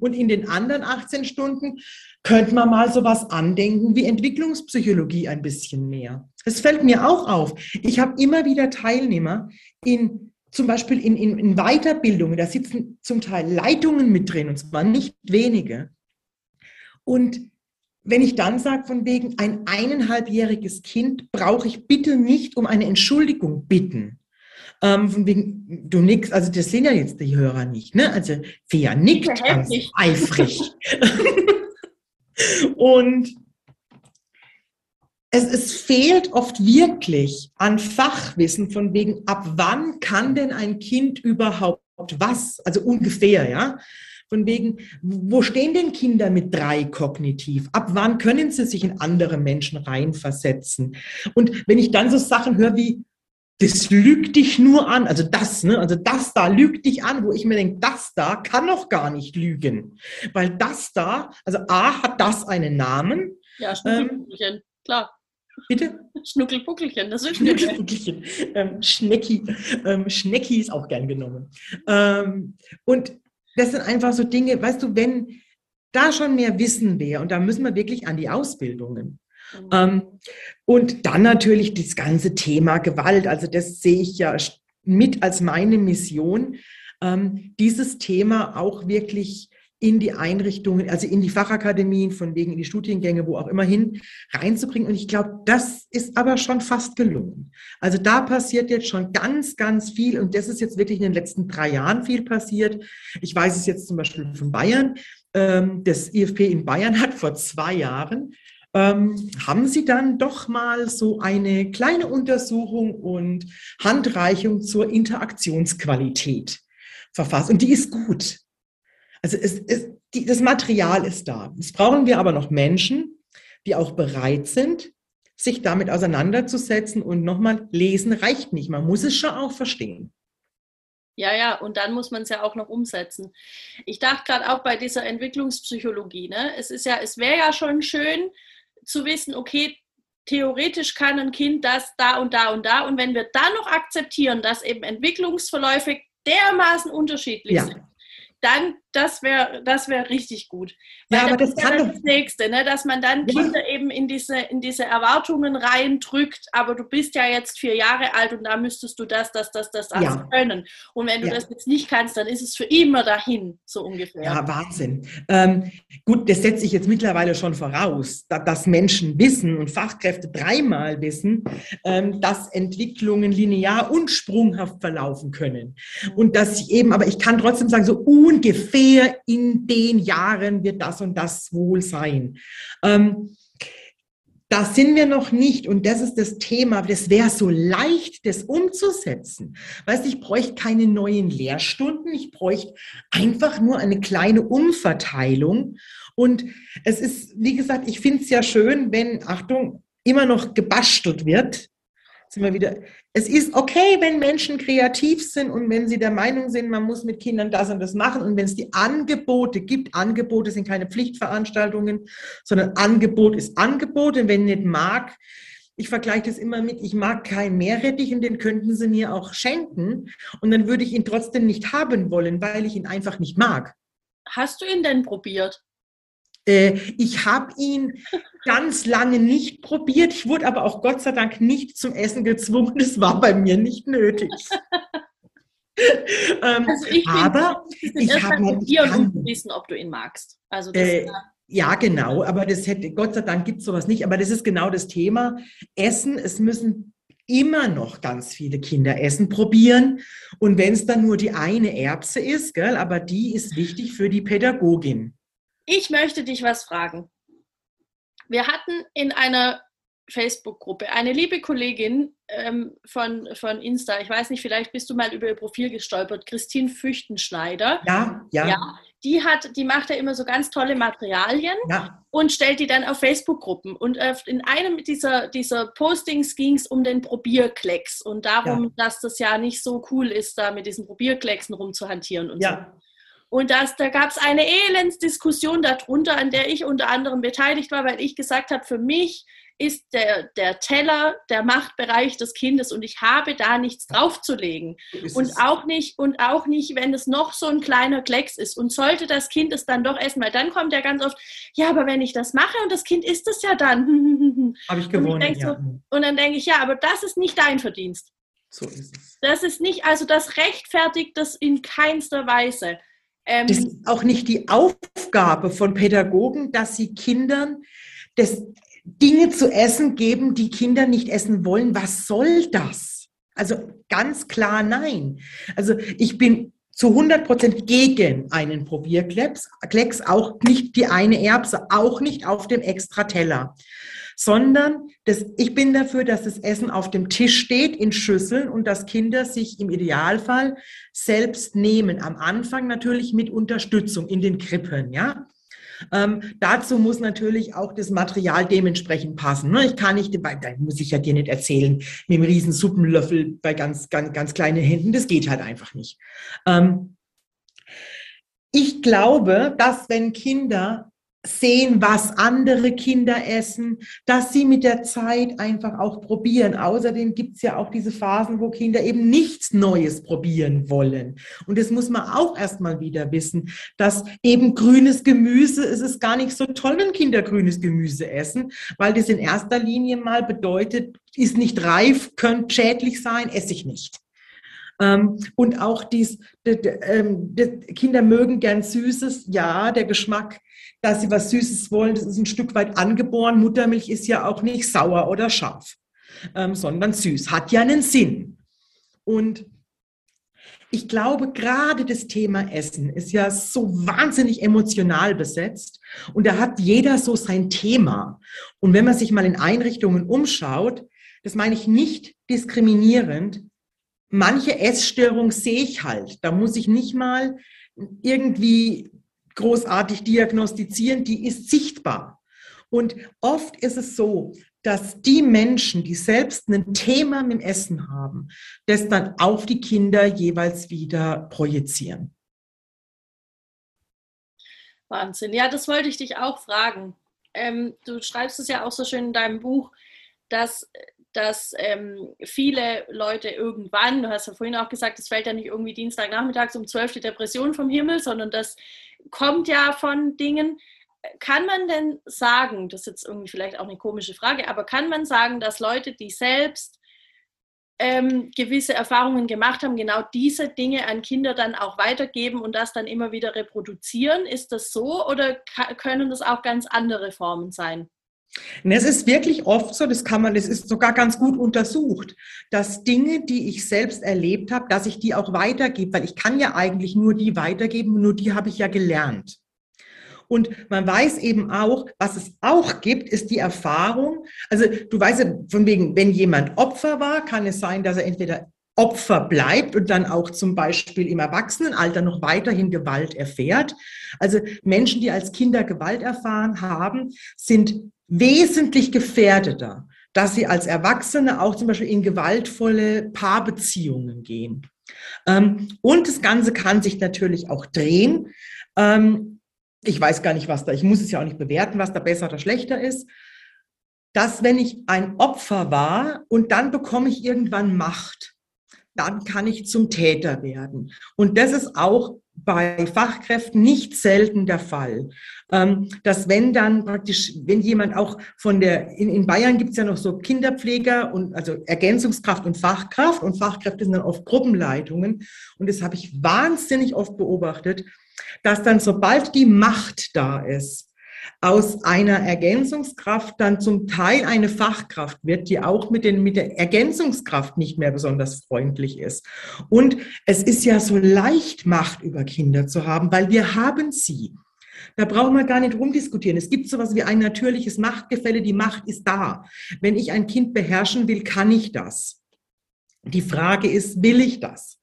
und in den anderen 18 Stunden könnte man mal sowas andenken wie Entwicklungspsychologie ein bisschen mehr. Es fällt mir auch auf. Ich habe immer wieder Teilnehmer in zum Beispiel in, in, in Weiterbildungen, da sitzen zum Teil Leitungen mit drin, und zwar nicht wenige. Und wenn ich dann sage, von wegen ein eineinhalbjähriges Kind brauche ich bitte nicht um eine Entschuldigung bitten. Ähm, von wegen, du nix, also das sehen ja jetzt die Hörer nicht, ne? Also Fea nickt ganz eifrig. *laughs* *laughs* und es, es fehlt oft wirklich an Fachwissen von wegen, ab wann kann denn ein Kind überhaupt was? Also ungefähr, ja. Von wegen, wo stehen denn Kinder mit drei kognitiv? Ab wann können sie sich in andere Menschen reinversetzen? Und wenn ich dann so Sachen höre wie, das lügt dich nur an, also das, ne, also das da lügt dich an, wo ich mir denke, das da kann doch gar nicht lügen. Weil das da, also A hat das einen Namen. Ja, ähm, klar. Bitte? Schnuckelpuckelchen, das ist Schnuckelpuckelchen. Ähm, Schnecki. Ähm, Schnecki ist auch gern genommen. Ähm, und das sind einfach so Dinge, weißt du, wenn da schon mehr Wissen wäre, und da müssen wir wirklich an die Ausbildungen. Mhm. Ähm, und dann natürlich das ganze Thema Gewalt. Also das sehe ich ja mit als meine Mission, ähm, dieses Thema auch wirklich in die Einrichtungen, also in die Fachakademien, von wegen in die Studiengänge, wo auch immer hin, reinzubringen. Und ich glaube, das ist aber schon fast gelungen. Also da passiert jetzt schon ganz, ganz viel. Und das ist jetzt wirklich in den letzten drei Jahren viel passiert. Ich weiß es jetzt zum Beispiel von Bayern. Ähm, das IFP in Bayern hat vor zwei Jahren ähm, haben Sie dann doch mal so eine kleine Untersuchung und Handreichung zur Interaktionsqualität verfasst. Und die ist gut. Also es, es, die, das Material ist da. Jetzt brauchen wir aber noch Menschen, die auch bereit sind, sich damit auseinanderzusetzen und nochmal lesen reicht nicht. Man muss es schon auch verstehen. Ja, ja, und dann muss man es ja auch noch umsetzen. Ich dachte gerade auch bei dieser Entwicklungspsychologie, ne? es ist ja, es wäre ja schon schön zu wissen, okay, theoretisch kann ein Kind das da und da und da. Und wenn wir dann noch akzeptieren, dass eben Entwicklungsverläufe dermaßen unterschiedlich ja. sind, dann, das wäre das wär richtig gut. Weil ja, aber das, das kann ja das Nächste, ne? dass man dann ja. Kinder eben in diese, in diese Erwartungen reindrückt, aber du bist ja jetzt vier Jahre alt und da müsstest du das, das, das, das, das ja. können. Und wenn du ja. das jetzt nicht kannst, dann ist es für immer dahin, so ungefähr. Ja, Wahnsinn. Ähm, gut, das setze ich jetzt mittlerweile schon voraus, dass, dass Menschen wissen und Fachkräfte dreimal wissen, ähm, dass Entwicklungen linear und sprunghaft verlaufen können. Und dass ich eben, aber ich kann trotzdem sagen, so ungefähr in den Jahren wird das und das wohl sein. Ähm, da sind wir noch nicht und das ist das Thema. Das wäre so leicht, das umzusetzen. Weißt ich bräuchte keine neuen Lehrstunden, ich bräuchte einfach nur eine kleine Umverteilung. Und es ist, wie gesagt, ich finde es ja schön, wenn, Achtung, immer noch gebastelt wird sind wir wieder. Es ist okay, wenn Menschen kreativ sind und wenn sie der Meinung sind, man muss mit Kindern das und das machen. Und wenn es die Angebote gibt, Angebote sind keine Pflichtveranstaltungen, sondern Angebot ist Angebot. Und wenn nicht mag, ich vergleiche das immer mit, ich mag keinen Meerrettich und den könnten sie mir auch schenken. Und dann würde ich ihn trotzdem nicht haben wollen, weil ich ihn einfach nicht mag. Hast du ihn denn probiert? Äh, ich habe ihn ganz lange nicht probiert. Ich wurde aber auch Gott sei Dank nicht zum Essen gezwungen. Das war bei mir nicht nötig. *laughs* ähm, also ich aber ich habe probieren, um zu wissen, ob du ihn magst. Also äh, ja, genau. Aber das hätte Gott sei Dank gibt es sowas nicht. Aber das ist genau das Thema. Essen. Es müssen immer noch ganz viele Kinder Essen probieren. Und wenn es dann nur die eine Erbse ist, gell, aber die ist wichtig für die Pädagogin. Ich möchte dich was fragen. Wir hatten in einer Facebook-Gruppe eine liebe Kollegin ähm, von, von Insta, ich weiß nicht, vielleicht bist du mal über ihr Profil gestolpert, Christine Füchtenschneider. Ja, ja. ja die hat, die macht ja immer so ganz tolle Materialien ja. und stellt die dann auf Facebook-Gruppen. Und in einem dieser, dieser Postings ging es um den Probierklecks und darum, ja. dass das ja nicht so cool ist, da mit diesen Probierklecksen rumzuhantieren und ja. so. Und das, da gab es eine Elendsdiskussion darunter, an der ich unter anderem beteiligt war, weil ich gesagt habe, für mich ist der, der Teller der Machtbereich des Kindes und ich habe da nichts draufzulegen. Und auch nicht, und auch nicht, wenn es noch so ein kleiner Klecks ist. Und sollte das Kind es dann doch essen, weil dann kommt ja ganz oft, ja, aber wenn ich das mache und das Kind isst es ja dann. *laughs* Habe ich gewonnen. Und, ich ja. so, und dann denke ich, ja, aber das ist nicht dein Verdienst. So ist es. Das ist nicht, also das rechtfertigt das in keinster Weise. Ähm, das ist auch nicht die Aufgabe von Pädagogen, dass sie Kindern das Dinge zu essen geben, die Kinder nicht essen wollen. Was soll das? Also ganz klar nein. Also ich bin zu 100 Prozent gegen einen Probierklecks, Klecks, auch nicht die eine Erbse, auch nicht auf dem Extrateller, sondern das, ich bin dafür, dass das Essen auf dem Tisch steht in Schüsseln und dass Kinder sich im Idealfall selbst nehmen. Am Anfang natürlich mit Unterstützung in den Krippen, ja. Ähm, dazu muss natürlich auch das Material dementsprechend passen. Ne? Ich kann nicht, da muss ich ja dir nicht erzählen, mit einem riesen Suppenlöffel bei ganz, ganz, ganz kleinen Händen, das geht halt einfach nicht. Ähm, ich glaube, dass wenn Kinder sehen, was andere Kinder essen, dass sie mit der Zeit einfach auch probieren. Außerdem gibt es ja auch diese Phasen, wo Kinder eben nichts Neues probieren wollen. Und das muss man auch erstmal wieder wissen, dass eben grünes Gemüse, es ist gar nicht so toll, wenn Kinder grünes Gemüse essen, weil das in erster Linie mal bedeutet, ist nicht reif, könnte schädlich sein, esse ich nicht. Ähm, und auch dies, die, die, ähm, Kinder mögen gern Süßes, ja, der Geschmack dass sie was Süßes wollen, das ist ein Stück weit angeboren. Muttermilch ist ja auch nicht sauer oder scharf, ähm, sondern süß, hat ja einen Sinn. Und ich glaube, gerade das Thema Essen ist ja so wahnsinnig emotional besetzt und da hat jeder so sein Thema. Und wenn man sich mal in Einrichtungen umschaut, das meine ich nicht diskriminierend, manche Essstörung sehe ich halt. Da muss ich nicht mal irgendwie großartig diagnostizieren, die ist sichtbar. Und oft ist es so, dass die Menschen, die selbst ein Thema mit dem Essen haben, das dann auf die Kinder jeweils wieder projizieren. Wahnsinn. Ja, das wollte ich dich auch fragen. Ähm, du schreibst es ja auch so schön in deinem Buch, dass, dass ähm, viele Leute irgendwann, du hast ja vorhin auch gesagt, es fällt ja nicht irgendwie Dienstagnachmittags um 12 die Depression vom Himmel, sondern dass kommt ja von Dingen. Kann man denn sagen, das ist jetzt irgendwie vielleicht auch eine komische Frage, aber kann man sagen, dass Leute, die selbst ähm, gewisse Erfahrungen gemacht haben, genau diese Dinge an Kinder dann auch weitergeben und das dann immer wieder reproduzieren? Ist das so oder können das auch ganz andere Formen sein? Es ist wirklich oft so, das kann man, das ist sogar ganz gut untersucht, dass Dinge, die ich selbst erlebt habe, dass ich die auch weitergebe, weil ich kann ja eigentlich nur die weitergeben, nur die habe ich ja gelernt. Und man weiß eben auch, was es auch gibt, ist die Erfahrung. Also du weißt ja, von wegen, wenn jemand Opfer war, kann es sein, dass er entweder Opfer bleibt und dann auch zum Beispiel im Erwachsenenalter noch weiterhin Gewalt erfährt. Also Menschen, die als Kinder Gewalt erfahren haben, sind wesentlich gefährdeter, dass sie als Erwachsene auch zum Beispiel in gewaltvolle Paarbeziehungen gehen. Ähm, und das Ganze kann sich natürlich auch drehen. Ähm, ich weiß gar nicht, was da, ich muss es ja auch nicht bewerten, was da besser oder schlechter ist, dass wenn ich ein Opfer war und dann bekomme ich irgendwann Macht, dann kann ich zum Täter werden. Und das ist auch bei Fachkräften nicht selten der Fall, ähm, dass wenn dann praktisch, wenn jemand auch von der, in, in Bayern gibt es ja noch so Kinderpfleger und also Ergänzungskraft und Fachkraft und Fachkräfte sind dann oft Gruppenleitungen und das habe ich wahnsinnig oft beobachtet, dass dann sobald die Macht da ist, aus einer Ergänzungskraft dann zum Teil eine Fachkraft wird, die auch mit, den, mit der Ergänzungskraft nicht mehr besonders freundlich ist. Und es ist ja so leicht, Macht über Kinder zu haben, weil wir haben sie. Da brauchen wir gar nicht rumdiskutieren. Es gibt sowas wie ein natürliches Machtgefälle. Die Macht ist da. Wenn ich ein Kind beherrschen will, kann ich das. Die Frage ist, will ich das?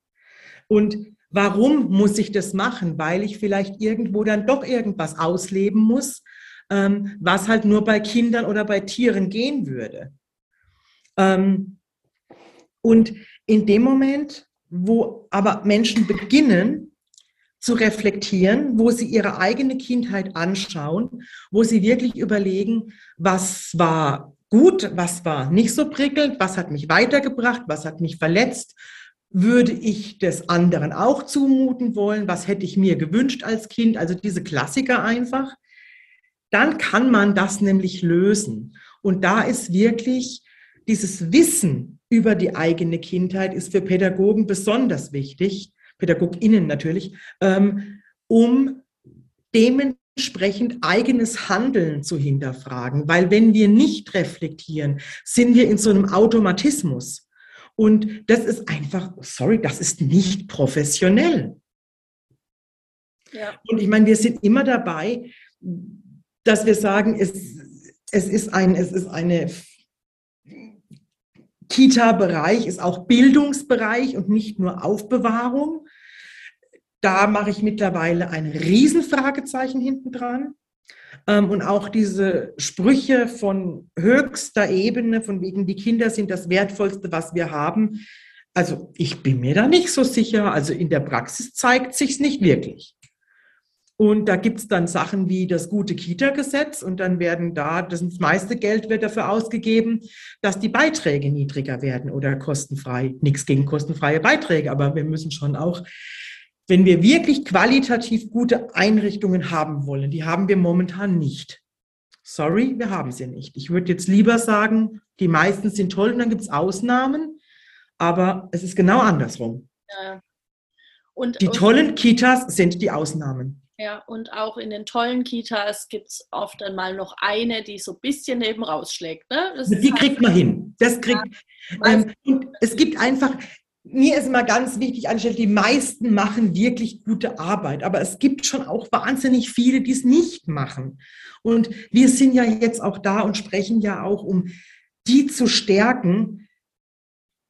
Und warum muss ich das machen? Weil ich vielleicht irgendwo dann doch irgendwas ausleben muss, ähm, was halt nur bei Kindern oder bei Tieren gehen würde. Ähm, und in dem Moment, wo aber Menschen beginnen zu reflektieren, wo sie ihre eigene Kindheit anschauen, wo sie wirklich überlegen, was war gut, was war nicht so prickelnd, was hat mich weitergebracht, was hat mich verletzt, würde ich des anderen auch zumuten wollen, was hätte ich mir gewünscht als Kind, also diese Klassiker einfach, dann kann man das nämlich lösen. Und da ist wirklich dieses Wissen über die eigene Kindheit ist für Pädagogen besonders wichtig, PädagogInnen natürlich, ähm, um dementsprechend eigenes Handeln zu hinterfragen. Weil wenn wir nicht reflektieren, sind wir in so einem Automatismus. Und das ist einfach, sorry, das ist nicht professionell. Ja. Und ich meine, wir sind immer dabei, dass wir sagen, es, es, ist, ein, es ist eine Kita-Bereich, ist auch Bildungsbereich und nicht nur Aufbewahrung. Da mache ich mittlerweile ein Riesenfragezeichen hinten dran. Ähm, und auch diese Sprüche von höchster Ebene, von wegen die Kinder sind das Wertvollste, was wir haben. Also ich bin mir da nicht so sicher. Also in der Praxis zeigt sich nicht wirklich. Und da gibt es dann Sachen wie das gute Kita-Gesetz und dann werden da, das meiste Geld wird dafür ausgegeben, dass die Beiträge niedriger werden oder kostenfrei. Nichts gegen kostenfreie Beiträge, aber wir müssen schon auch, wenn wir wirklich qualitativ gute Einrichtungen haben wollen, die haben wir momentan nicht. Sorry, wir haben sie nicht. Ich würde jetzt lieber sagen, die meisten sind toll und dann gibt es Ausnahmen, aber es ist genau andersrum. Ja. Und, die tollen Kitas sind die Ausnahmen. Ja, und auch in den tollen Kitas gibt es oft dann mal noch eine, die so ein bisschen neben rausschlägt. Ne? die kriegt halt, man hin. Das kriegt, ja, ähm, und es gibt einfach, mir ist immer ganz wichtig, anstelle, die meisten machen wirklich gute Arbeit, aber es gibt schon auch wahnsinnig viele, die es nicht machen. Und wir sind ja jetzt auch da und sprechen ja auch, um die zu stärken,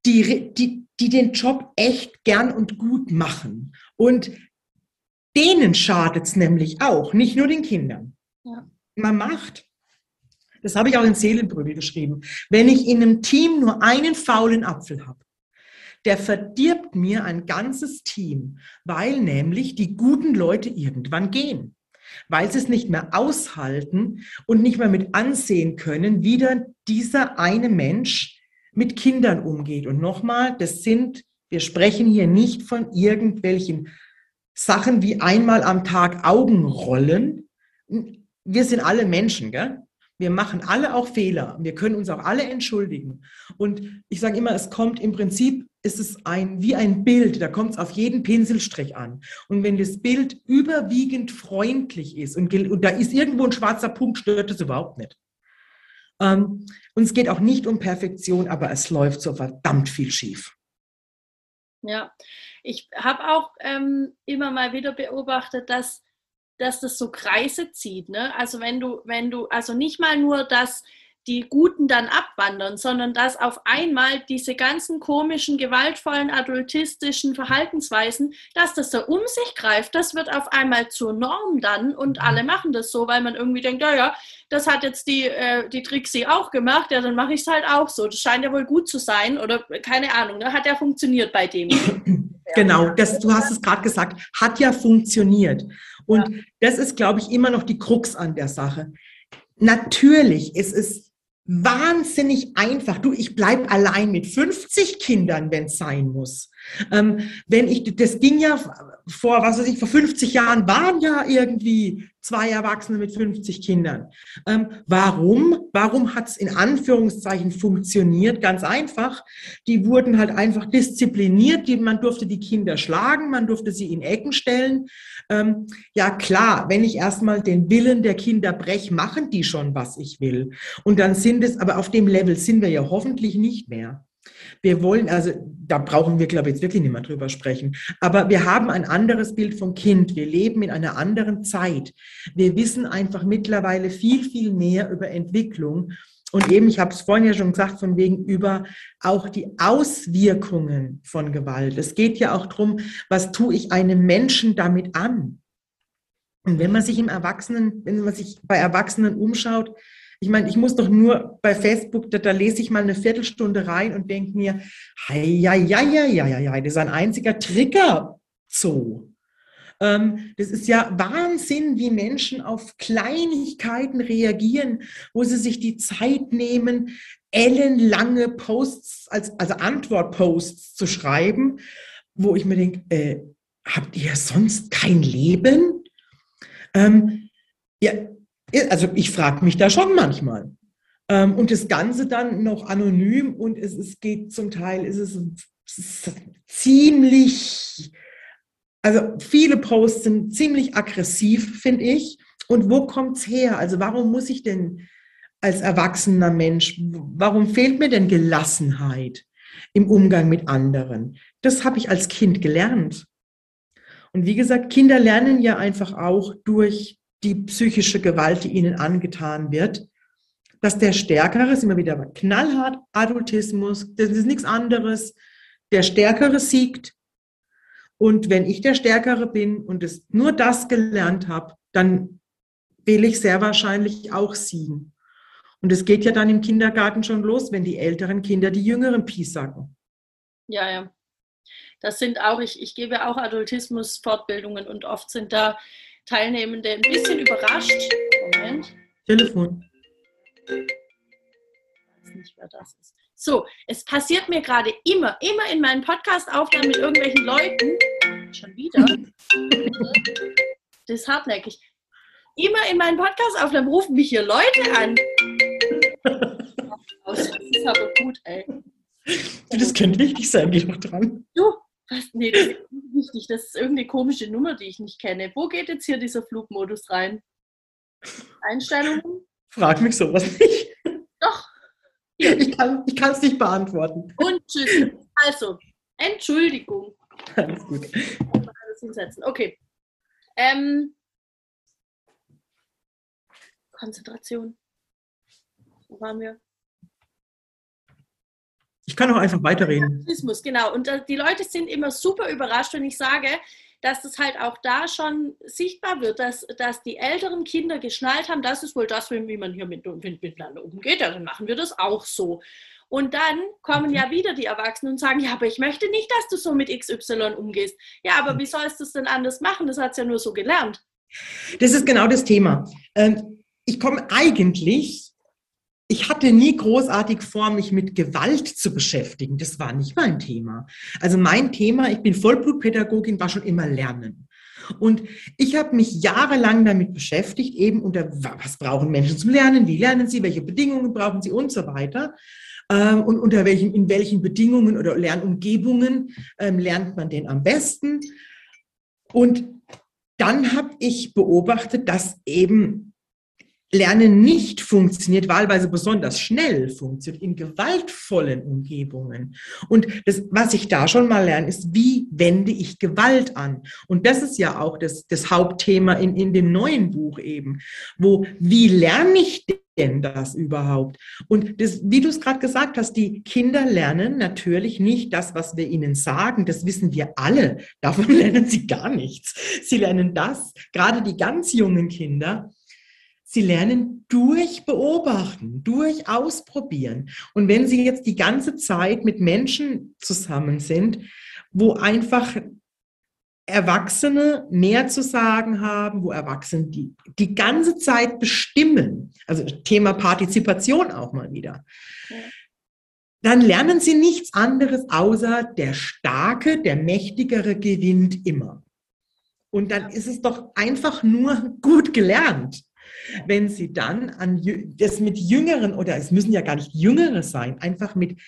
die, die, die den Job echt gern und gut machen. Und Denen schadet es nämlich auch, nicht nur den Kindern. Ja. Man macht, das habe ich auch in Seelenbrügel geschrieben, wenn ich in einem Team nur einen faulen Apfel habe, der verdirbt mir ein ganzes Team, weil nämlich die guten Leute irgendwann gehen, weil sie es nicht mehr aushalten und nicht mehr mit ansehen können, wie dann dieser eine Mensch mit Kindern umgeht. Und nochmal, das sind, wir sprechen hier nicht von irgendwelchen Sachen wie einmal am Tag Augen rollen. Wir sind alle Menschen, gell? Wir machen alle auch Fehler. Wir können uns auch alle entschuldigen. Und ich sage immer, es kommt im Prinzip, ist es ein, wie ein Bild, da kommt es auf jeden Pinselstrich an. Und wenn das Bild überwiegend freundlich ist und, und da ist irgendwo ein schwarzer Punkt, stört es überhaupt nicht. Ähm, und es geht auch nicht um Perfektion, aber es läuft so verdammt viel schief. Ja, ich habe auch ähm, immer mal wieder beobachtet, dass, dass das so Kreise zieht. Ne? Also wenn du, wenn du, also nicht mal nur, dass die Guten dann abwandern, sondern dass auf einmal diese ganzen komischen, gewaltvollen, adultistischen Verhaltensweisen, dass das da um sich greift, das wird auf einmal zur Norm dann und mhm. alle machen das so, weil man irgendwie denkt, ja, ja, das hat jetzt die, äh, die Trixie auch gemacht, ja, dann mache ich es halt auch so. Das scheint ja wohl gut zu sein oder keine Ahnung, ne? hat ja funktioniert bei dem. *clears throat* Genau, das, du hast es gerade gesagt, hat ja funktioniert. Und ja. das ist, glaube ich, immer noch die Krux an der Sache. Natürlich ist es wahnsinnig einfach. Du, ich bleib allein mit 50 Kindern, wenn es sein muss. Ähm, wenn ich, das ging ja vor, was weiß ich, vor 50 Jahren waren ja irgendwie zwei Erwachsene mit 50 Kindern. Ähm, warum? Warum hat es in Anführungszeichen funktioniert? Ganz einfach. Die wurden halt einfach diszipliniert. Die, man durfte die Kinder schlagen, man durfte sie in Ecken stellen. Ähm, ja klar, wenn ich erstmal den Willen der Kinder brech, machen die schon, was ich will. Und dann sind es, aber auf dem Level sind wir ja hoffentlich nicht mehr. Wir wollen, also da brauchen wir, glaube ich, jetzt wirklich nicht mehr drüber sprechen. Aber wir haben ein anderes Bild vom Kind. Wir leben in einer anderen Zeit. Wir wissen einfach mittlerweile viel, viel mehr über Entwicklung. Und eben, ich habe es vorhin ja schon gesagt, von wegen über auch die Auswirkungen von Gewalt. Es geht ja auch darum, was tue ich einem Menschen damit an? Und wenn man sich im Erwachsenen, wenn man sich bei Erwachsenen umschaut, ich meine, ich muss doch nur bei Facebook, da, da lese ich mal eine Viertelstunde rein und denke mir, ja, ja, ja, ja, ja, ja, das ist ein einziger Trigger. So. Ähm, das ist ja Wahnsinn, wie Menschen auf Kleinigkeiten reagieren, wo sie sich die Zeit nehmen, ellenlange Posts, als, also Antwortposts zu schreiben, wo ich mir denke, äh, habt ihr sonst kein Leben? Ähm, ja, also ich frage mich da schon manchmal. Ähm, und das Ganze dann noch anonym und es, es geht zum Teil, ist es, ist ziemlich, also viele Posts sind ziemlich aggressiv, finde ich. Und wo kommt es her? Also warum muss ich denn als erwachsener Mensch, warum fehlt mir denn Gelassenheit im Umgang mit anderen? Das habe ich als Kind gelernt. Und wie gesagt, Kinder lernen ja einfach auch durch die psychische Gewalt, die ihnen angetan wird, dass der Stärkere, ist immer wieder knallhart, Adultismus, das ist nichts anderes, der Stärkere siegt. Und wenn ich der Stärkere bin und es nur das gelernt habe, dann will ich sehr wahrscheinlich auch siegen. Und es geht ja dann im Kindergarten schon los, wenn die älteren Kinder die jüngeren piesacken. Ja, ja. Das sind auch, ich, ich gebe auch Adultismus-Fortbildungen und oft sind da Teilnehmende ein bisschen überrascht. Moment. Telefon. Ich weiß nicht, wer das ist. So, es passiert mir gerade immer, immer in meinen Podcast-Aufnahmen mit irgendwelchen Leuten. Schon wieder. Das ist hartnäckig. Immer in meinen Podcast-Aufnahmen rufen mich hier Leute an. *laughs* Das ist aber gut, ey. Das könnte wichtig sein, geh doch dran. Du, was? Nee, das ist wichtig. Das ist irgendeine komische Nummer, die ich nicht kenne. Wo geht jetzt hier dieser Flugmodus rein? Einstellungen? Frag mich sowas nicht. Doch. Hier. Ich kann es nicht beantworten. Und tschüss. Also, Entschuldigung. Alles gut. Alles hinsetzen. Okay. Ähm, Konzentration. Wo waren wir? Ich kann auch einfach weiterreden. Rassismus, genau. Und die Leute sind immer super überrascht, wenn ich sage, dass es halt auch da schon sichtbar wird, dass, dass die älteren Kinder geschnallt haben, das ist wohl das, wie man hier mit, mit, miteinander umgeht, ja, dann machen wir das auch so. Und dann kommen ja wieder die Erwachsenen und sagen, ja, aber ich möchte nicht, dass du so mit XY umgehst. Ja, aber wie sollst du es denn anders machen? Das hat es ja nur so gelernt. Das ist genau das Thema. Ähm, ich komme eigentlich ich hatte nie großartig vor, mich mit Gewalt zu beschäftigen. Das war nicht mein Thema. Also mein Thema, ich bin Vollblutpädagogin, war schon immer Lernen. Und ich habe mich jahrelang damit beschäftigt, eben unter was brauchen Menschen zum Lernen, wie lernen sie, welche Bedingungen brauchen sie und so weiter. Ähm, und unter welchen, in welchen Bedingungen oder Lernumgebungen ähm, lernt man denn am besten. Und dann habe ich beobachtet, dass eben Lernen nicht funktioniert, wahlweise besonders schnell funktioniert, in gewaltvollen Umgebungen. Und das, was ich da schon mal lerne, ist, wie wende ich Gewalt an? Und das ist ja auch das, das Hauptthema in, in dem neuen Buch eben, wo, wie lerne ich denn das überhaupt? Und das, wie du es gerade gesagt hast, die Kinder lernen natürlich nicht das, was wir ihnen sagen. Das wissen wir alle. Davon *laughs* lernen sie gar nichts. Sie lernen das, gerade die ganz jungen Kinder, Sie lernen durch Beobachten, durch Ausprobieren. Und wenn Sie jetzt die ganze Zeit mit Menschen zusammen sind, wo einfach Erwachsene mehr zu sagen haben, wo Erwachsene die, die ganze Zeit bestimmen, also Thema Partizipation auch mal wieder, dann lernen sie nichts anderes außer der Starke, der Mächtigere gewinnt immer. Und dann ist es doch einfach nur gut gelernt. Wenn Sie dann an das mit Jüngeren oder es müssen ja gar nicht Jüngere sein, einfach mit,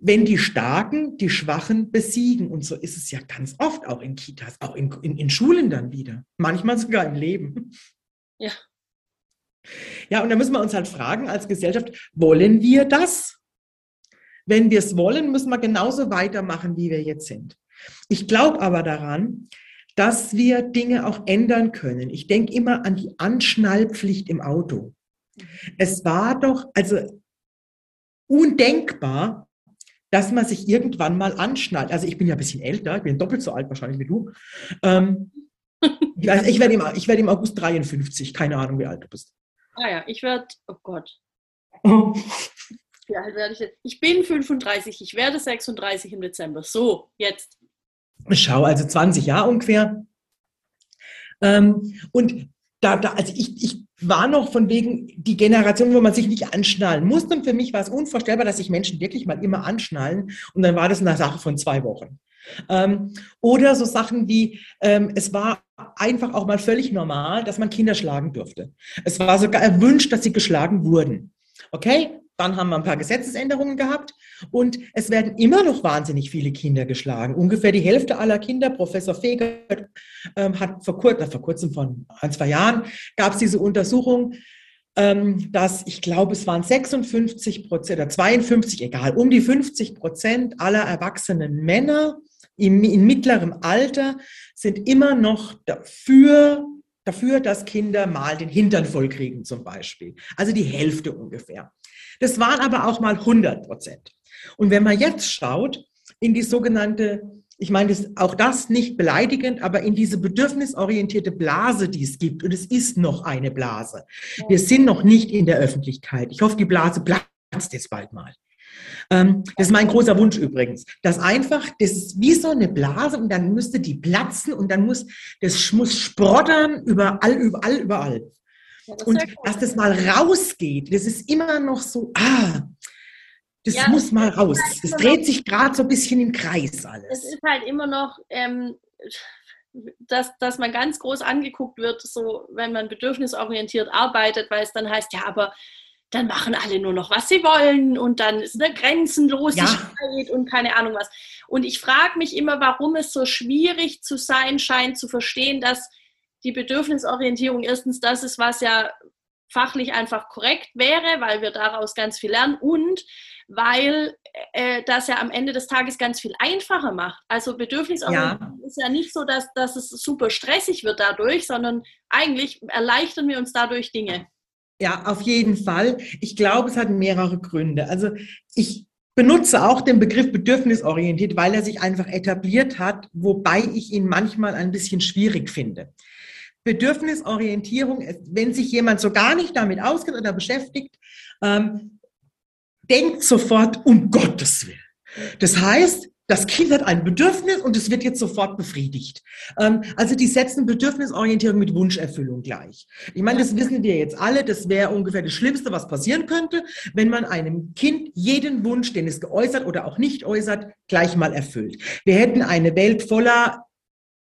wenn die Starken die Schwachen besiegen. Und so ist es ja ganz oft auch in Kitas, auch in, in, in Schulen dann wieder. Manchmal sogar im Leben. Ja. Ja, und da müssen wir uns halt fragen als Gesellschaft, wollen wir das? Wenn wir es wollen, müssen wir genauso weitermachen, wie wir jetzt sind. Ich glaube aber daran, dass wir Dinge auch ändern können. Ich denke immer an die Anschnallpflicht im Auto. Es war doch also undenkbar, dass man sich irgendwann mal anschnallt. Also ich bin ja ein bisschen älter, ich bin doppelt so alt wahrscheinlich wie du. Ähm, ich, ich werde im, werd im August 53, keine Ahnung, wie alt du bist. Ah ja, ich werde, oh Gott. *laughs* Wie alt werde ich jetzt? Ich bin 35, ich werde 36 im Dezember. So, jetzt. Schau, also 20 Jahre ungefähr. Ähm, und da, da, also ich, ich war noch von wegen die Generation, wo man sich nicht anschnallen musste. Und für mich war es unvorstellbar, dass sich Menschen wirklich mal immer anschnallen. Und dann war das eine Sache von zwei Wochen. Ähm, oder so Sachen wie, ähm, es war einfach auch mal völlig normal, dass man Kinder schlagen durfte. Es war sogar erwünscht, dass sie geschlagen wurden. Okay, dann haben wir ein paar Gesetzesänderungen gehabt und es werden immer noch wahnsinnig viele Kinder geschlagen. Ungefähr die Hälfte aller Kinder, Professor Feger ähm, hat vor, kur vor kurzem, von ein, zwei Jahren, gab es diese Untersuchung, ähm, dass ich glaube, es waren 56 Prozent oder 52, egal, um die 50 Prozent aller erwachsenen Männer im, in mittlerem Alter sind immer noch dafür, dafür, dass Kinder mal den Hintern vollkriegen zum Beispiel. Also die Hälfte ungefähr. Das waren aber auch mal 100 Prozent. Und wenn man jetzt schaut in die sogenannte, ich meine das, auch das nicht beleidigend, aber in diese bedürfnisorientierte Blase, die es gibt, und es ist noch eine Blase. Wir sind noch nicht in der Öffentlichkeit. Ich hoffe, die Blase platzt jetzt bald mal. Ähm, das ist mein großer Wunsch übrigens. Dass einfach, das ist wie so eine Blase und dann müsste die platzen und dann muss, das muss sprottern überall, überall, überall. Und dass das mal rausgeht, das ist immer noch so, ah, das ja, muss mal raus. Halt es dreht sich gerade so ein bisschen im Kreis alles. Es ist halt immer noch, ähm, dass, dass man ganz groß angeguckt wird, so wenn man bedürfnisorientiert arbeitet, weil es dann heißt, ja, aber dann machen alle nur noch, was sie wollen und dann ist eine Grenzenlosigkeit ja. und keine Ahnung was. Und ich frage mich immer, warum es so schwierig zu sein scheint, zu verstehen, dass die Bedürfnisorientierung erstens das ist, was ja fachlich einfach korrekt wäre, weil wir daraus ganz viel lernen und weil äh, das ja am Ende des Tages ganz viel einfacher macht. Also Bedürfnisorientierung ja. ist ja nicht so, dass, dass es super stressig wird dadurch, sondern eigentlich erleichtern wir uns dadurch Dinge. Ja, auf jeden Fall. Ich glaube, es hat mehrere Gründe. Also ich benutze auch den Begriff bedürfnisorientiert, weil er sich einfach etabliert hat, wobei ich ihn manchmal ein bisschen schwierig finde. Bedürfnisorientierung wenn sich jemand so gar nicht damit auskennt oder beschäftigt, ähm, denkt sofort um Gottes Willen. Das heißt, das Kind hat ein Bedürfnis und es wird jetzt sofort befriedigt. Ähm, also die setzen Bedürfnisorientierung mit Wunscherfüllung gleich. Ich meine, das wissen wir jetzt alle, das wäre ungefähr das Schlimmste, was passieren könnte, wenn man einem Kind jeden Wunsch, den es geäußert oder auch nicht äußert, gleich mal erfüllt. Wir hätten eine Welt voller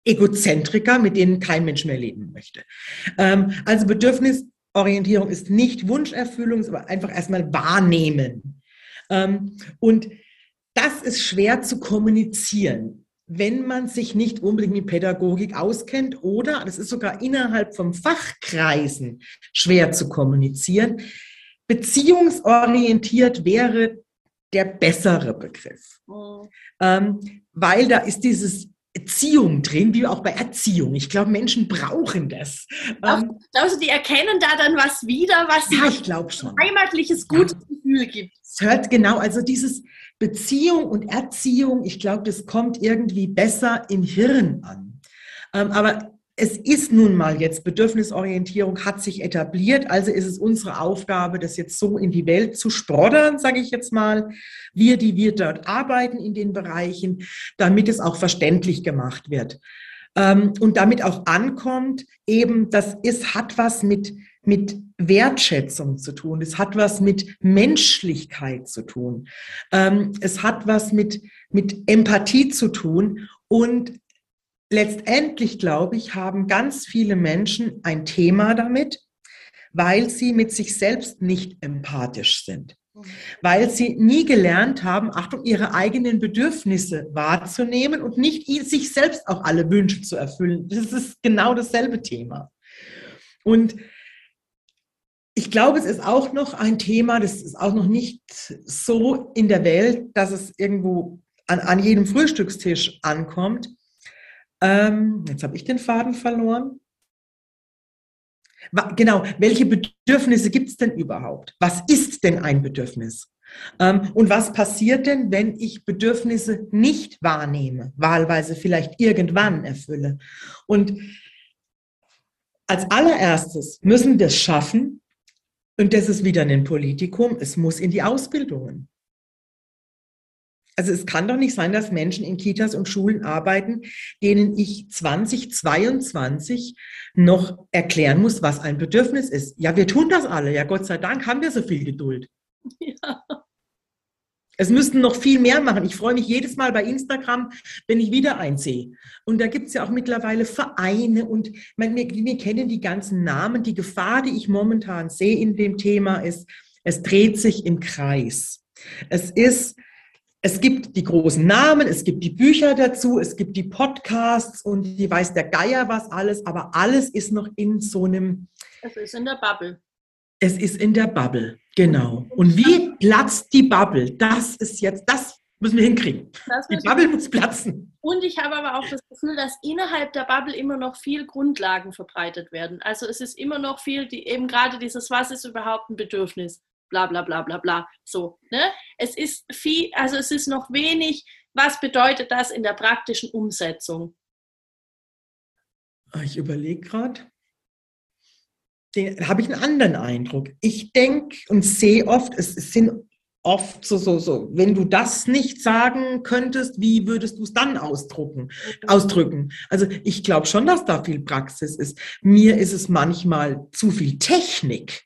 Egozentriker, mit denen kein Mensch mehr leben möchte. Ähm, also Bedürfnisorientierung ist nicht Wunscherfüllung, sondern einfach erstmal wahrnehmen. Ähm, und das ist schwer zu kommunizieren, wenn man sich nicht unbedingt mit Pädagogik auskennt oder, das ist sogar innerhalb von Fachkreisen schwer zu kommunizieren. Beziehungsorientiert wäre der bessere Begriff, mhm. ähm, weil da ist dieses Erziehung drin, wie auch bei Erziehung. Ich glaube, Menschen brauchen das. Ähm, glaubst du, die erkennen da dann was wieder, was ja, ich glaube schon. heimatliches gutes ja. Gefühl gibt? Es hört genau, also dieses Beziehung und Erziehung, ich glaube, das kommt irgendwie besser im Hirn an. Ähm, aber es ist nun mal jetzt, Bedürfnisorientierung hat sich etabliert, also ist es unsere Aufgabe, das jetzt so in die Welt zu sproddern, sage ich jetzt mal, wir, die wir dort arbeiten in den Bereichen, damit es auch verständlich gemacht wird. Ähm, und damit auch ankommt, eben, das ist, hat was mit, mit Wertschätzung zu tun, es hat was mit Menschlichkeit zu tun, ähm, es hat was mit, mit Empathie zu tun. Und letztendlich, glaube ich, haben ganz viele Menschen ein Thema damit, weil sie mit sich selbst nicht empathisch sind. Weil sie nie gelernt haben, Achtung, ihre eigenen Bedürfnisse wahrzunehmen und nicht sich selbst auch alle Wünsche zu erfüllen. Das ist genau dasselbe Thema. Und ich glaube, es ist auch noch ein Thema, das ist auch noch nicht so in der Welt, dass es irgendwo an, an jedem Frühstückstisch ankommt. Ähm, jetzt habe ich den Faden verloren. Genau, welche Bedürfnisse gibt es denn überhaupt? Was ist denn ein Bedürfnis? Ähm, und was passiert denn, wenn ich Bedürfnisse nicht wahrnehme, wahlweise vielleicht irgendwann erfülle? Und als allererstes müssen wir es schaffen, und das ist wieder ein Politikum, es muss in die Ausbildungen. Also es kann doch nicht sein, dass Menschen in Kitas und Schulen arbeiten, denen ich 2022 noch erklären muss, was ein Bedürfnis ist. Ja, wir tun das alle. Ja, Gott sei Dank haben wir so viel Geduld. Ja. Es müssten noch viel mehr machen. Ich freue mich jedes Mal bei Instagram, wenn ich wieder einsehe. Und da gibt es ja auch mittlerweile Vereine und wir, wir kennen die ganzen Namen. Die Gefahr, die ich momentan sehe in dem Thema ist, es dreht sich im Kreis. Es ist es gibt die großen Namen, es gibt die Bücher dazu, es gibt die Podcasts und die weiß der Geier was alles, aber alles ist noch in so einem. Es ist in der Bubble. Es ist in der Bubble, genau. Und wie platzt die Bubble? Das ist jetzt, das müssen wir hinkriegen. Die Bubble muss platzen. Und ich habe aber auch das Gefühl, dass innerhalb der Bubble immer noch viel Grundlagen verbreitet werden. Also es ist immer noch viel, die eben gerade dieses, was ist überhaupt ein Bedürfnis? Bla bla bla bla bla. So, ne? Es ist viel, also es ist noch wenig, was bedeutet das in der praktischen Umsetzung? Ah, ich überlege gerade. Habe ich einen anderen Eindruck. Ich denke und sehe oft, es sind oft so, so, so, wenn du das nicht sagen könntest, wie würdest du es dann ausdrucken, mhm. ausdrücken? Also ich glaube schon, dass da viel Praxis ist. Mir ist es manchmal zu viel Technik.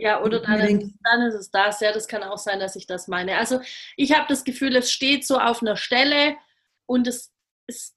Ja, oder dann, ist, dann ist es das. Ja, das kann auch sein, dass ich das meine. Also ich habe das Gefühl, es steht so auf einer Stelle und es, es,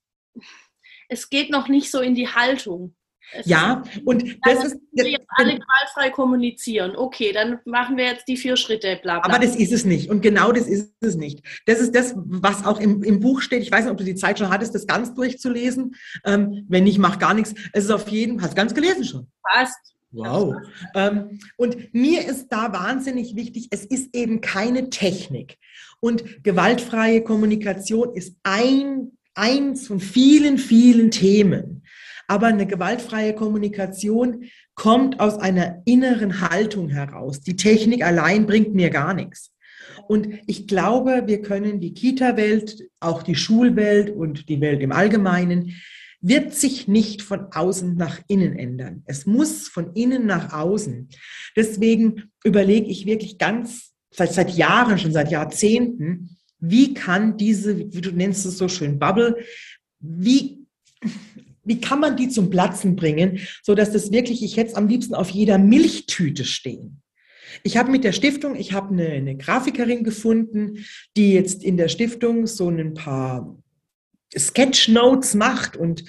es geht noch nicht so in die Haltung. Es ja, und das also, ist. Wir jetzt alle qualfrei kommunizieren. Okay, dann machen wir jetzt die vier Schritte, bla, bla. Aber das ist es nicht. Und genau das ist es nicht. Das ist das, was auch im, im Buch steht. Ich weiß nicht, ob du die Zeit schon hattest, das ganz durchzulesen. Ähm, wenn nicht, mach gar nichts. Es ist auf jeden Fall, hast du ganz gelesen schon. Fast. Wow. Ähm, und mir ist da wahnsinnig wichtig, es ist eben keine Technik. Und gewaltfreie Kommunikation ist ein, eins von vielen, vielen Themen. Aber eine gewaltfreie Kommunikation kommt aus einer inneren Haltung heraus. Die Technik allein bringt mir gar nichts. Und ich glaube, wir können die Kita-Welt, auch die Schulwelt und die Welt im Allgemeinen wird sich nicht von außen nach innen ändern. Es muss von innen nach außen. Deswegen überlege ich wirklich ganz, seit, seit Jahren, schon seit Jahrzehnten, wie kann diese, wie du nennst es so schön, Bubble, wie, wie kann man die zum Platzen bringen, so dass das wirklich, ich jetzt am liebsten auf jeder Milchtüte stehen. Ich habe mit der Stiftung, ich habe eine, eine Grafikerin gefunden, die jetzt in der Stiftung so ein paar Sketchnotes macht und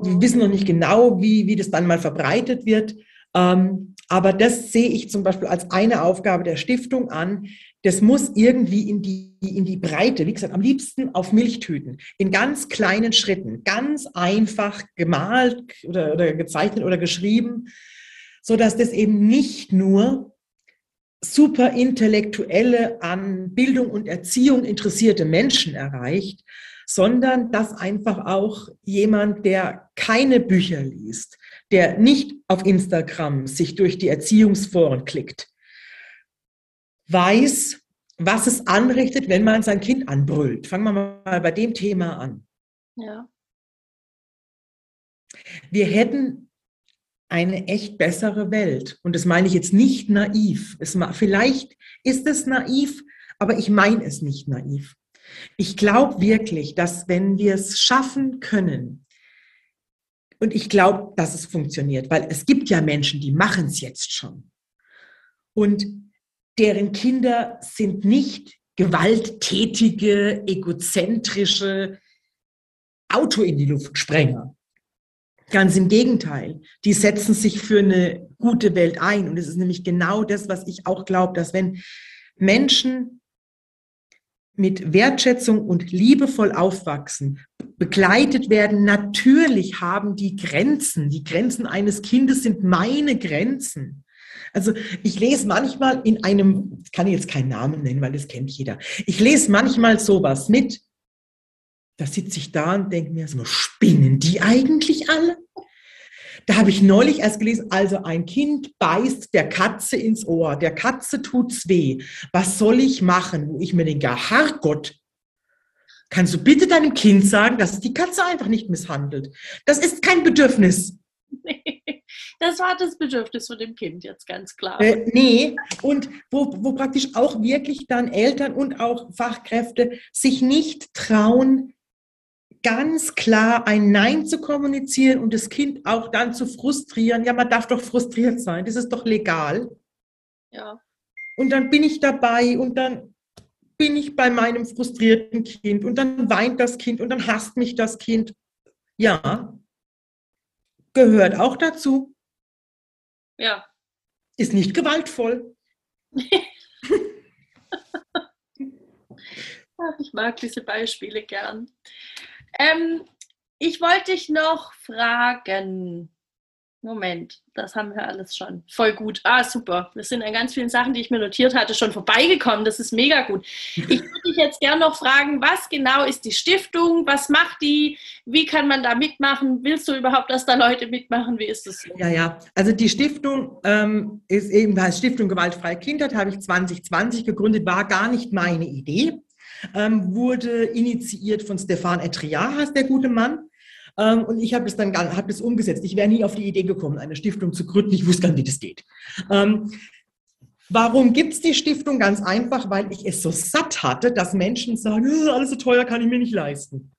wir wissen noch nicht genau, wie, wie das dann mal verbreitet wird. Ähm, aber das sehe ich zum Beispiel als eine Aufgabe der Stiftung an. Das muss irgendwie in die, in die Breite, wie gesagt, am liebsten auf Milchtüten, in ganz kleinen Schritten, ganz einfach gemalt oder, oder gezeichnet oder geschrieben, so dass das eben nicht nur super intellektuelle, an Bildung und Erziehung interessierte Menschen erreicht, sondern dass einfach auch jemand, der keine Bücher liest, der nicht auf Instagram sich durch die Erziehungsforen klickt, weiß, was es anrichtet, wenn man sein Kind anbrüllt. Fangen wir mal bei dem Thema an. Ja. Wir hätten eine echt bessere Welt. Und das meine ich jetzt nicht naiv. Es, vielleicht ist es naiv, aber ich meine es nicht naiv. Ich glaube wirklich, dass wenn wir es schaffen können, und ich glaube, dass es funktioniert, weil es gibt ja Menschen, die machen es jetzt schon. Und deren Kinder sind nicht gewalttätige, egozentrische, Auto in die Luft sprengen. Ganz im Gegenteil, die setzen sich für eine gute Welt ein. Und es ist nämlich genau das, was ich auch glaube, dass wenn Menschen mit Wertschätzung und liebevoll aufwachsen, begleitet werden, natürlich haben die Grenzen. Die Grenzen eines Kindes sind meine Grenzen. Also ich lese manchmal in einem, ich kann jetzt keinen Namen nennen, weil das kennt jeder. Ich lese manchmal sowas mit. Da sitze ich da und denke mir so, spinnen die eigentlich alle? Da habe ich neulich erst gelesen, also ein Kind beißt der Katze ins Ohr, der Katze tut's weh. Was soll ich machen? Wo ich mir denke, Herrgott, kannst du bitte deinem Kind sagen, dass die Katze einfach nicht misshandelt? Das ist kein Bedürfnis. *laughs* Das war das Bedürfnis von dem Kind jetzt ganz klar. Äh, nee, und wo, wo praktisch auch wirklich dann Eltern und auch Fachkräfte sich nicht trauen, ganz klar ein Nein zu kommunizieren und das Kind auch dann zu frustrieren. Ja, man darf doch frustriert sein, das ist doch legal. Ja. Und dann bin ich dabei und dann bin ich bei meinem frustrierten Kind und dann weint das Kind und dann hasst mich das Kind. Ja, gehört auch dazu. Ja. Ist nicht gewaltvoll. *laughs* ich mag diese Beispiele gern. Ähm, ich wollte dich noch fragen. Moment, das haben wir alles schon. Voll gut. Ah, super. Das sind an ganz vielen Sachen, die ich mir notiert hatte, schon vorbeigekommen. Das ist mega gut. Ich *laughs* würde dich jetzt gerne noch fragen, was genau ist die Stiftung? Was macht die? Wie kann man da mitmachen? Willst du überhaupt, dass da Leute mitmachen? Wie ist das? Ja, ja. Also die Stiftung ähm, ist eben Stiftung Gewaltfreie Kindheit, habe ich 2020 gegründet, war gar nicht meine Idee ähm, wurde initiiert von Stefan Etriar, heißt der gute Mann. Ähm, und ich habe es dann hab das umgesetzt. Ich wäre nie auf die Idee gekommen, eine Stiftung zu gründen. Ich wusste gar nicht, wie das geht. Ähm, Warum gibt es die Stiftung? Ganz einfach, weil ich es so satt hatte, dass Menschen sagen, äh, alles so teuer kann ich mir nicht leisten.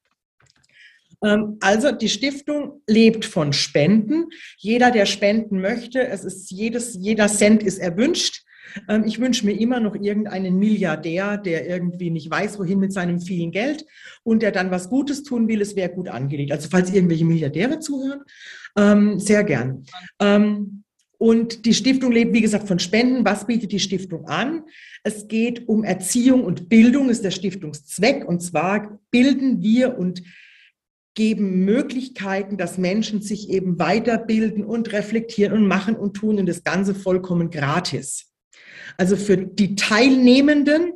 Ähm, also die Stiftung lebt von Spenden. Jeder, der spenden möchte, es ist jedes, jeder Cent ist erwünscht. Ähm, ich wünsche mir immer noch irgendeinen Milliardär, der irgendwie nicht weiß, wohin mit seinem vielen Geld und der dann was Gutes tun will. Es wäre gut angelegt. Also falls irgendwelche Milliardäre zuhören, ähm, sehr gern. Ähm, und die Stiftung lebt, wie gesagt, von Spenden. Was bietet die Stiftung an? Es geht um Erziehung und Bildung, ist der Stiftungszweck. Und zwar bilden wir und geben Möglichkeiten, dass Menschen sich eben weiterbilden und reflektieren und machen und tun und das Ganze vollkommen gratis. Also für die Teilnehmenden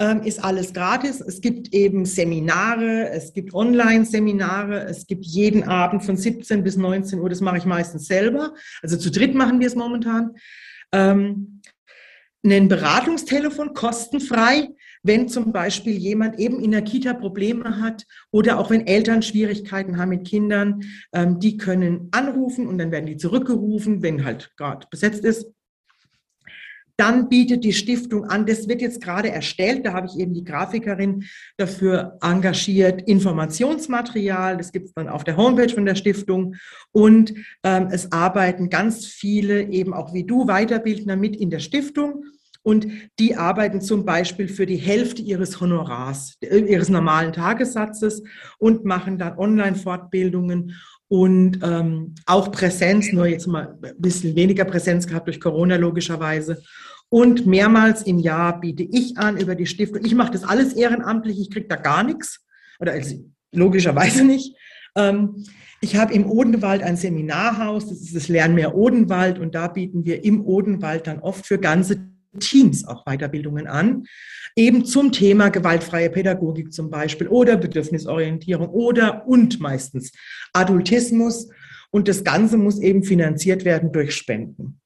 ähm, ist alles gratis. Es gibt eben Seminare, es gibt Online-Seminare, es gibt jeden Abend von 17 bis 19 Uhr, das mache ich meistens selber. Also zu dritt machen wir es momentan. Ähm, ein Beratungstelefon kostenfrei, wenn zum Beispiel jemand eben in der Kita Probleme hat oder auch wenn Eltern Schwierigkeiten haben mit Kindern, ähm, die können anrufen und dann werden die zurückgerufen, wenn halt gerade besetzt ist. Dann bietet die Stiftung an, das wird jetzt gerade erstellt, da habe ich eben die Grafikerin dafür engagiert, Informationsmaterial, das gibt es dann auf der Homepage von der Stiftung und ähm, es arbeiten ganz viele eben auch wie du Weiterbildner mit in der Stiftung. Und die arbeiten zum Beispiel für die Hälfte ihres Honorars, äh, ihres normalen Tagessatzes und machen dann Online-Fortbildungen und ähm, auch Präsenz, nur jetzt mal ein bisschen weniger Präsenz gehabt durch Corona logischerweise. Und mehrmals im Jahr biete ich an über die Stiftung. Ich mache das alles ehrenamtlich, ich kriege da gar nichts. Oder also, logischerweise nicht. Ähm, ich habe im Odenwald ein Seminarhaus, das ist das Lernmeer Odenwald, und da bieten wir im Odenwald dann oft für ganze Teams auch Weiterbildungen an, eben zum Thema gewaltfreie Pädagogik zum Beispiel oder Bedürfnisorientierung oder und meistens Adultismus. Und das Ganze muss eben finanziert werden durch Spenden.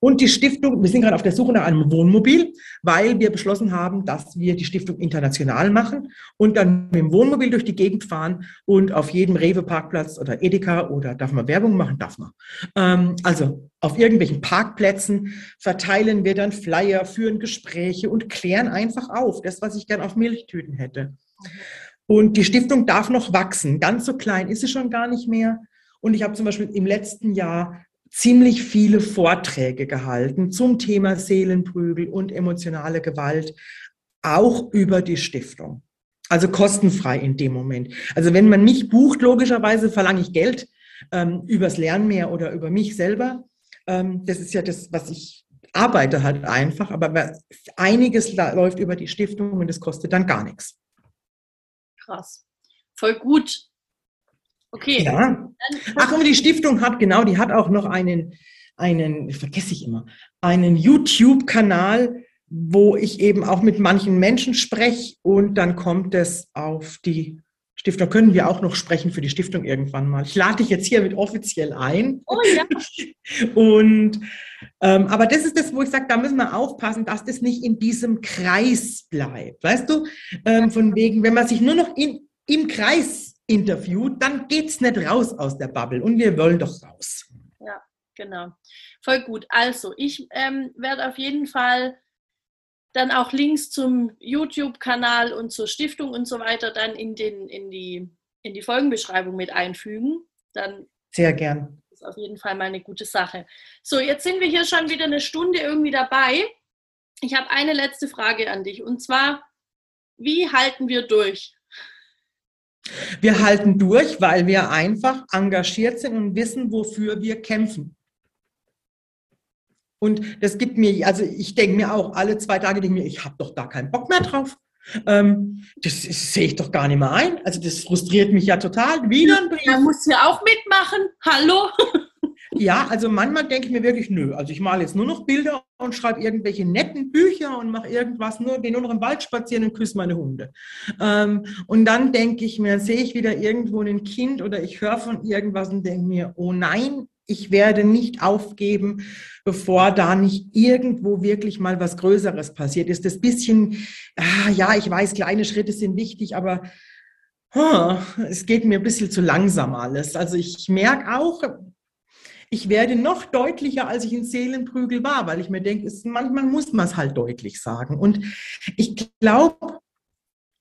Und die Stiftung, wir sind gerade auf der Suche nach einem Wohnmobil, weil wir beschlossen haben, dass wir die Stiftung international machen und dann mit dem Wohnmobil durch die Gegend fahren und auf jedem Rewe-Parkplatz oder Edeka oder darf man Werbung machen? Darf man. Ähm, also auf irgendwelchen Parkplätzen verteilen wir dann Flyer, führen Gespräche und klären einfach auf. Das, was ich gern auf Milchtüten hätte. Und die Stiftung darf noch wachsen. Ganz so klein ist sie schon gar nicht mehr. Und ich habe zum Beispiel im letzten Jahr ziemlich viele Vorträge gehalten zum Thema Seelenprügel und emotionale Gewalt, auch über die Stiftung. Also kostenfrei in dem Moment. Also wenn man mich bucht, logischerweise verlange ich Geld ähm, übers Lernmeer oder über mich selber. Ähm, das ist ja das, was ich arbeite halt einfach, aber einiges läuft über die Stiftung und das kostet dann gar nichts. Krass. Voll gut. Okay. Ja. Ach, und die Stiftung hat, genau, die hat auch noch einen, einen, vergesse ich immer, einen YouTube-Kanal, wo ich eben auch mit manchen Menschen spreche und dann kommt es auf die Stiftung. Können wir auch noch sprechen für die Stiftung irgendwann mal. Ich lade dich jetzt hier mit offiziell ein. Oh ja. *laughs* und ähm, aber das ist das, wo ich sage, da müssen wir aufpassen, dass das nicht in diesem Kreis bleibt. Weißt du, ähm, von wegen, wenn man sich nur noch in, im Kreis interviewt, dann geht es nicht raus aus der Bubble und wir wollen doch raus. Ja, genau. Voll gut. Also, ich ähm, werde auf jeden Fall dann auch Links zum YouTube-Kanal und zur Stiftung und so weiter dann in, den, in, die, in die Folgenbeschreibung mit einfügen. Dann Sehr gern. ist auf jeden Fall mal eine gute Sache. So, jetzt sind wir hier schon wieder eine Stunde irgendwie dabei. Ich habe eine letzte Frage an dich und zwar, wie halten wir durch? Wir halten durch, weil wir einfach engagiert sind und wissen, wofür wir kämpfen. Und das gibt mir, also ich denke mir auch alle zwei Tage, denke mir, ich habe doch da keinen Bock mehr drauf. Ähm, das, das sehe ich doch gar nicht mehr ein. Also das frustriert mich ja total. Wieder ein Brief. Man muss ja auch mitmachen. Hallo? Ja, also manchmal denke ich mir wirklich, nö, also ich male jetzt nur noch Bilder und schreibe irgendwelche netten Bücher und mache irgendwas, nur gehe nur noch im Wald spazieren und küsse meine Hunde. Ähm, und dann denke ich mir, sehe ich wieder irgendwo ein Kind oder ich höre von irgendwas und denke mir, oh nein, ich werde nicht aufgeben, bevor da nicht irgendwo wirklich mal was Größeres passiert ist. Das bisschen, ah, ja, ich weiß, kleine Schritte sind wichtig, aber oh, es geht mir ein bisschen zu langsam alles. Also ich merke auch, ich werde noch deutlicher, als ich in Seelenprügel war, weil ich mir denke, es, manchmal muss man es halt deutlich sagen. Und ich glaube,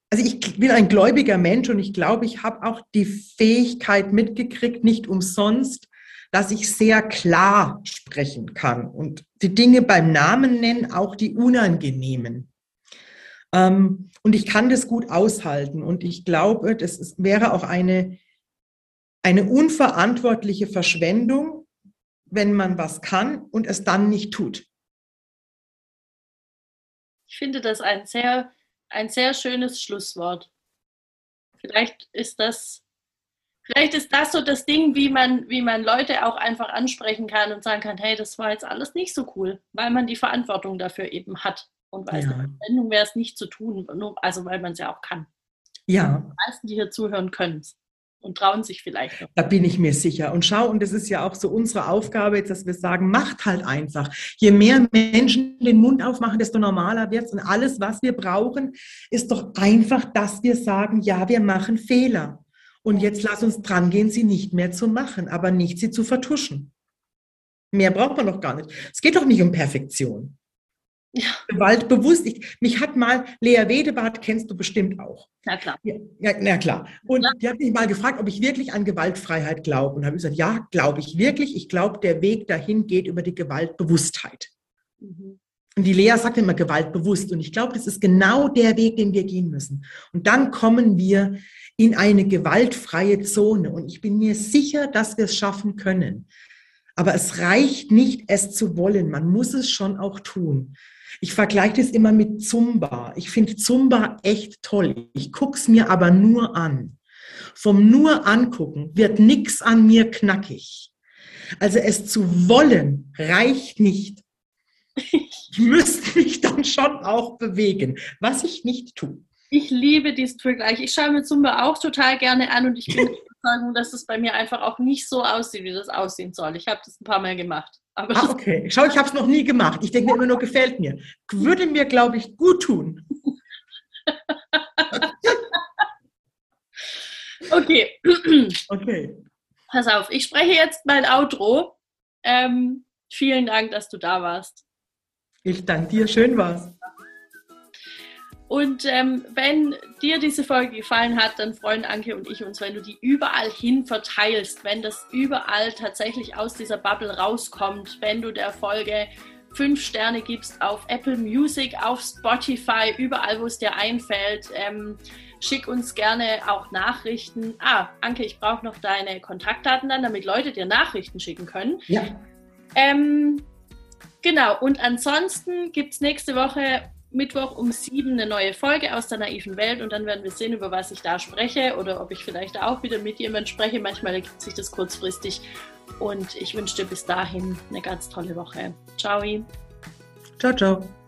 also ich bin ein gläubiger Mensch und ich glaube, ich habe auch die Fähigkeit mitgekriegt, nicht umsonst dass ich sehr klar sprechen kann und die Dinge beim Namen nennen, auch die unangenehmen. Ähm, und ich kann das gut aushalten. Und ich glaube, das ist, wäre auch eine, eine unverantwortliche Verschwendung, wenn man was kann und es dann nicht tut. Ich finde das ein sehr, ein sehr schönes Schlusswort. Vielleicht ist das Vielleicht ist das so das Ding, wie man, wie man Leute auch einfach ansprechen kann und sagen kann, hey, das war jetzt alles nicht so cool, weil man die Verantwortung dafür eben hat. Und weil ja. es eine Verwendung wäre, es nicht zu tun, also weil man es ja auch kann. Ja. Die meisten, die hier zuhören, können es und trauen sich vielleicht. Noch. Da bin ich mir sicher. Und schau, und das ist ja auch so unsere Aufgabe jetzt, dass wir sagen, macht halt einfach. Je mehr Menschen den Mund aufmachen, desto normaler wird es. Und alles, was wir brauchen, ist doch einfach, dass wir sagen, ja, wir machen Fehler. Und jetzt lass uns dran gehen, sie nicht mehr zu machen, aber nicht sie zu vertuschen. Mehr braucht man doch gar nicht. Es geht doch nicht um Perfektion. Ja. Gewalt bewusst. Ich, mich hat mal Lea Wedebart, kennst du bestimmt auch. Na klar. Ja, ja, na klar. Und ja. die hat mich mal gefragt, ob ich wirklich an Gewaltfreiheit glaube. Und habe gesagt, ja, glaube ich wirklich. Ich glaube, der Weg dahin geht über die Gewaltbewusstheit. Mhm. Und die Lea sagt immer gewaltbewusst. Und ich glaube, das ist genau der Weg, den wir gehen müssen. Und dann kommen wir in eine gewaltfreie Zone. Und ich bin mir sicher, dass wir es schaffen können. Aber es reicht nicht, es zu wollen. Man muss es schon auch tun. Ich vergleiche das immer mit Zumba. Ich finde Zumba echt toll. Ich gucke es mir aber nur an. Vom nur angucken wird nichts an mir knackig. Also es zu wollen reicht nicht. Ich müsste mich dann schon auch bewegen, was ich nicht tue. Ich liebe diesen Vergleich. Ich schaue mir Zumba auch total gerne an und ich bin *laughs* Überzeugung, dass es bei mir einfach auch nicht so aussieht, wie das aussehen soll. Ich habe das ein paar Mal gemacht. Aber ah, *laughs* okay. Schau, ich habe es noch nie gemacht. Ich denke mir immer nur, gefällt mir. Würde mir, glaube ich, gut tun. *laughs* okay. *clears throat* Okay. Pass auf, ich spreche jetzt mein Outro. Ähm, vielen Dank, dass du da warst. Ich danke dir, schön war's. Und ähm, wenn dir diese Folge gefallen hat, dann freuen Anke und ich uns, wenn du die überall hin verteilst, wenn das überall tatsächlich aus dieser Bubble rauskommt, wenn du der Folge fünf Sterne gibst auf Apple Music, auf Spotify, überall, wo es dir einfällt. Ähm, Schick uns gerne auch Nachrichten. Ah, Anke, ich brauche noch deine Kontaktdaten dann, damit Leute dir Nachrichten schicken können. Ja. Ähm, genau, und ansonsten gibt es nächste Woche Mittwoch um sieben eine neue Folge aus der naiven Welt und dann werden wir sehen, über was ich da spreche oder ob ich vielleicht auch wieder mit jemandem spreche. Manchmal ergibt sich das kurzfristig und ich wünsche dir bis dahin eine ganz tolle Woche. Ciao. Ciao, ciao.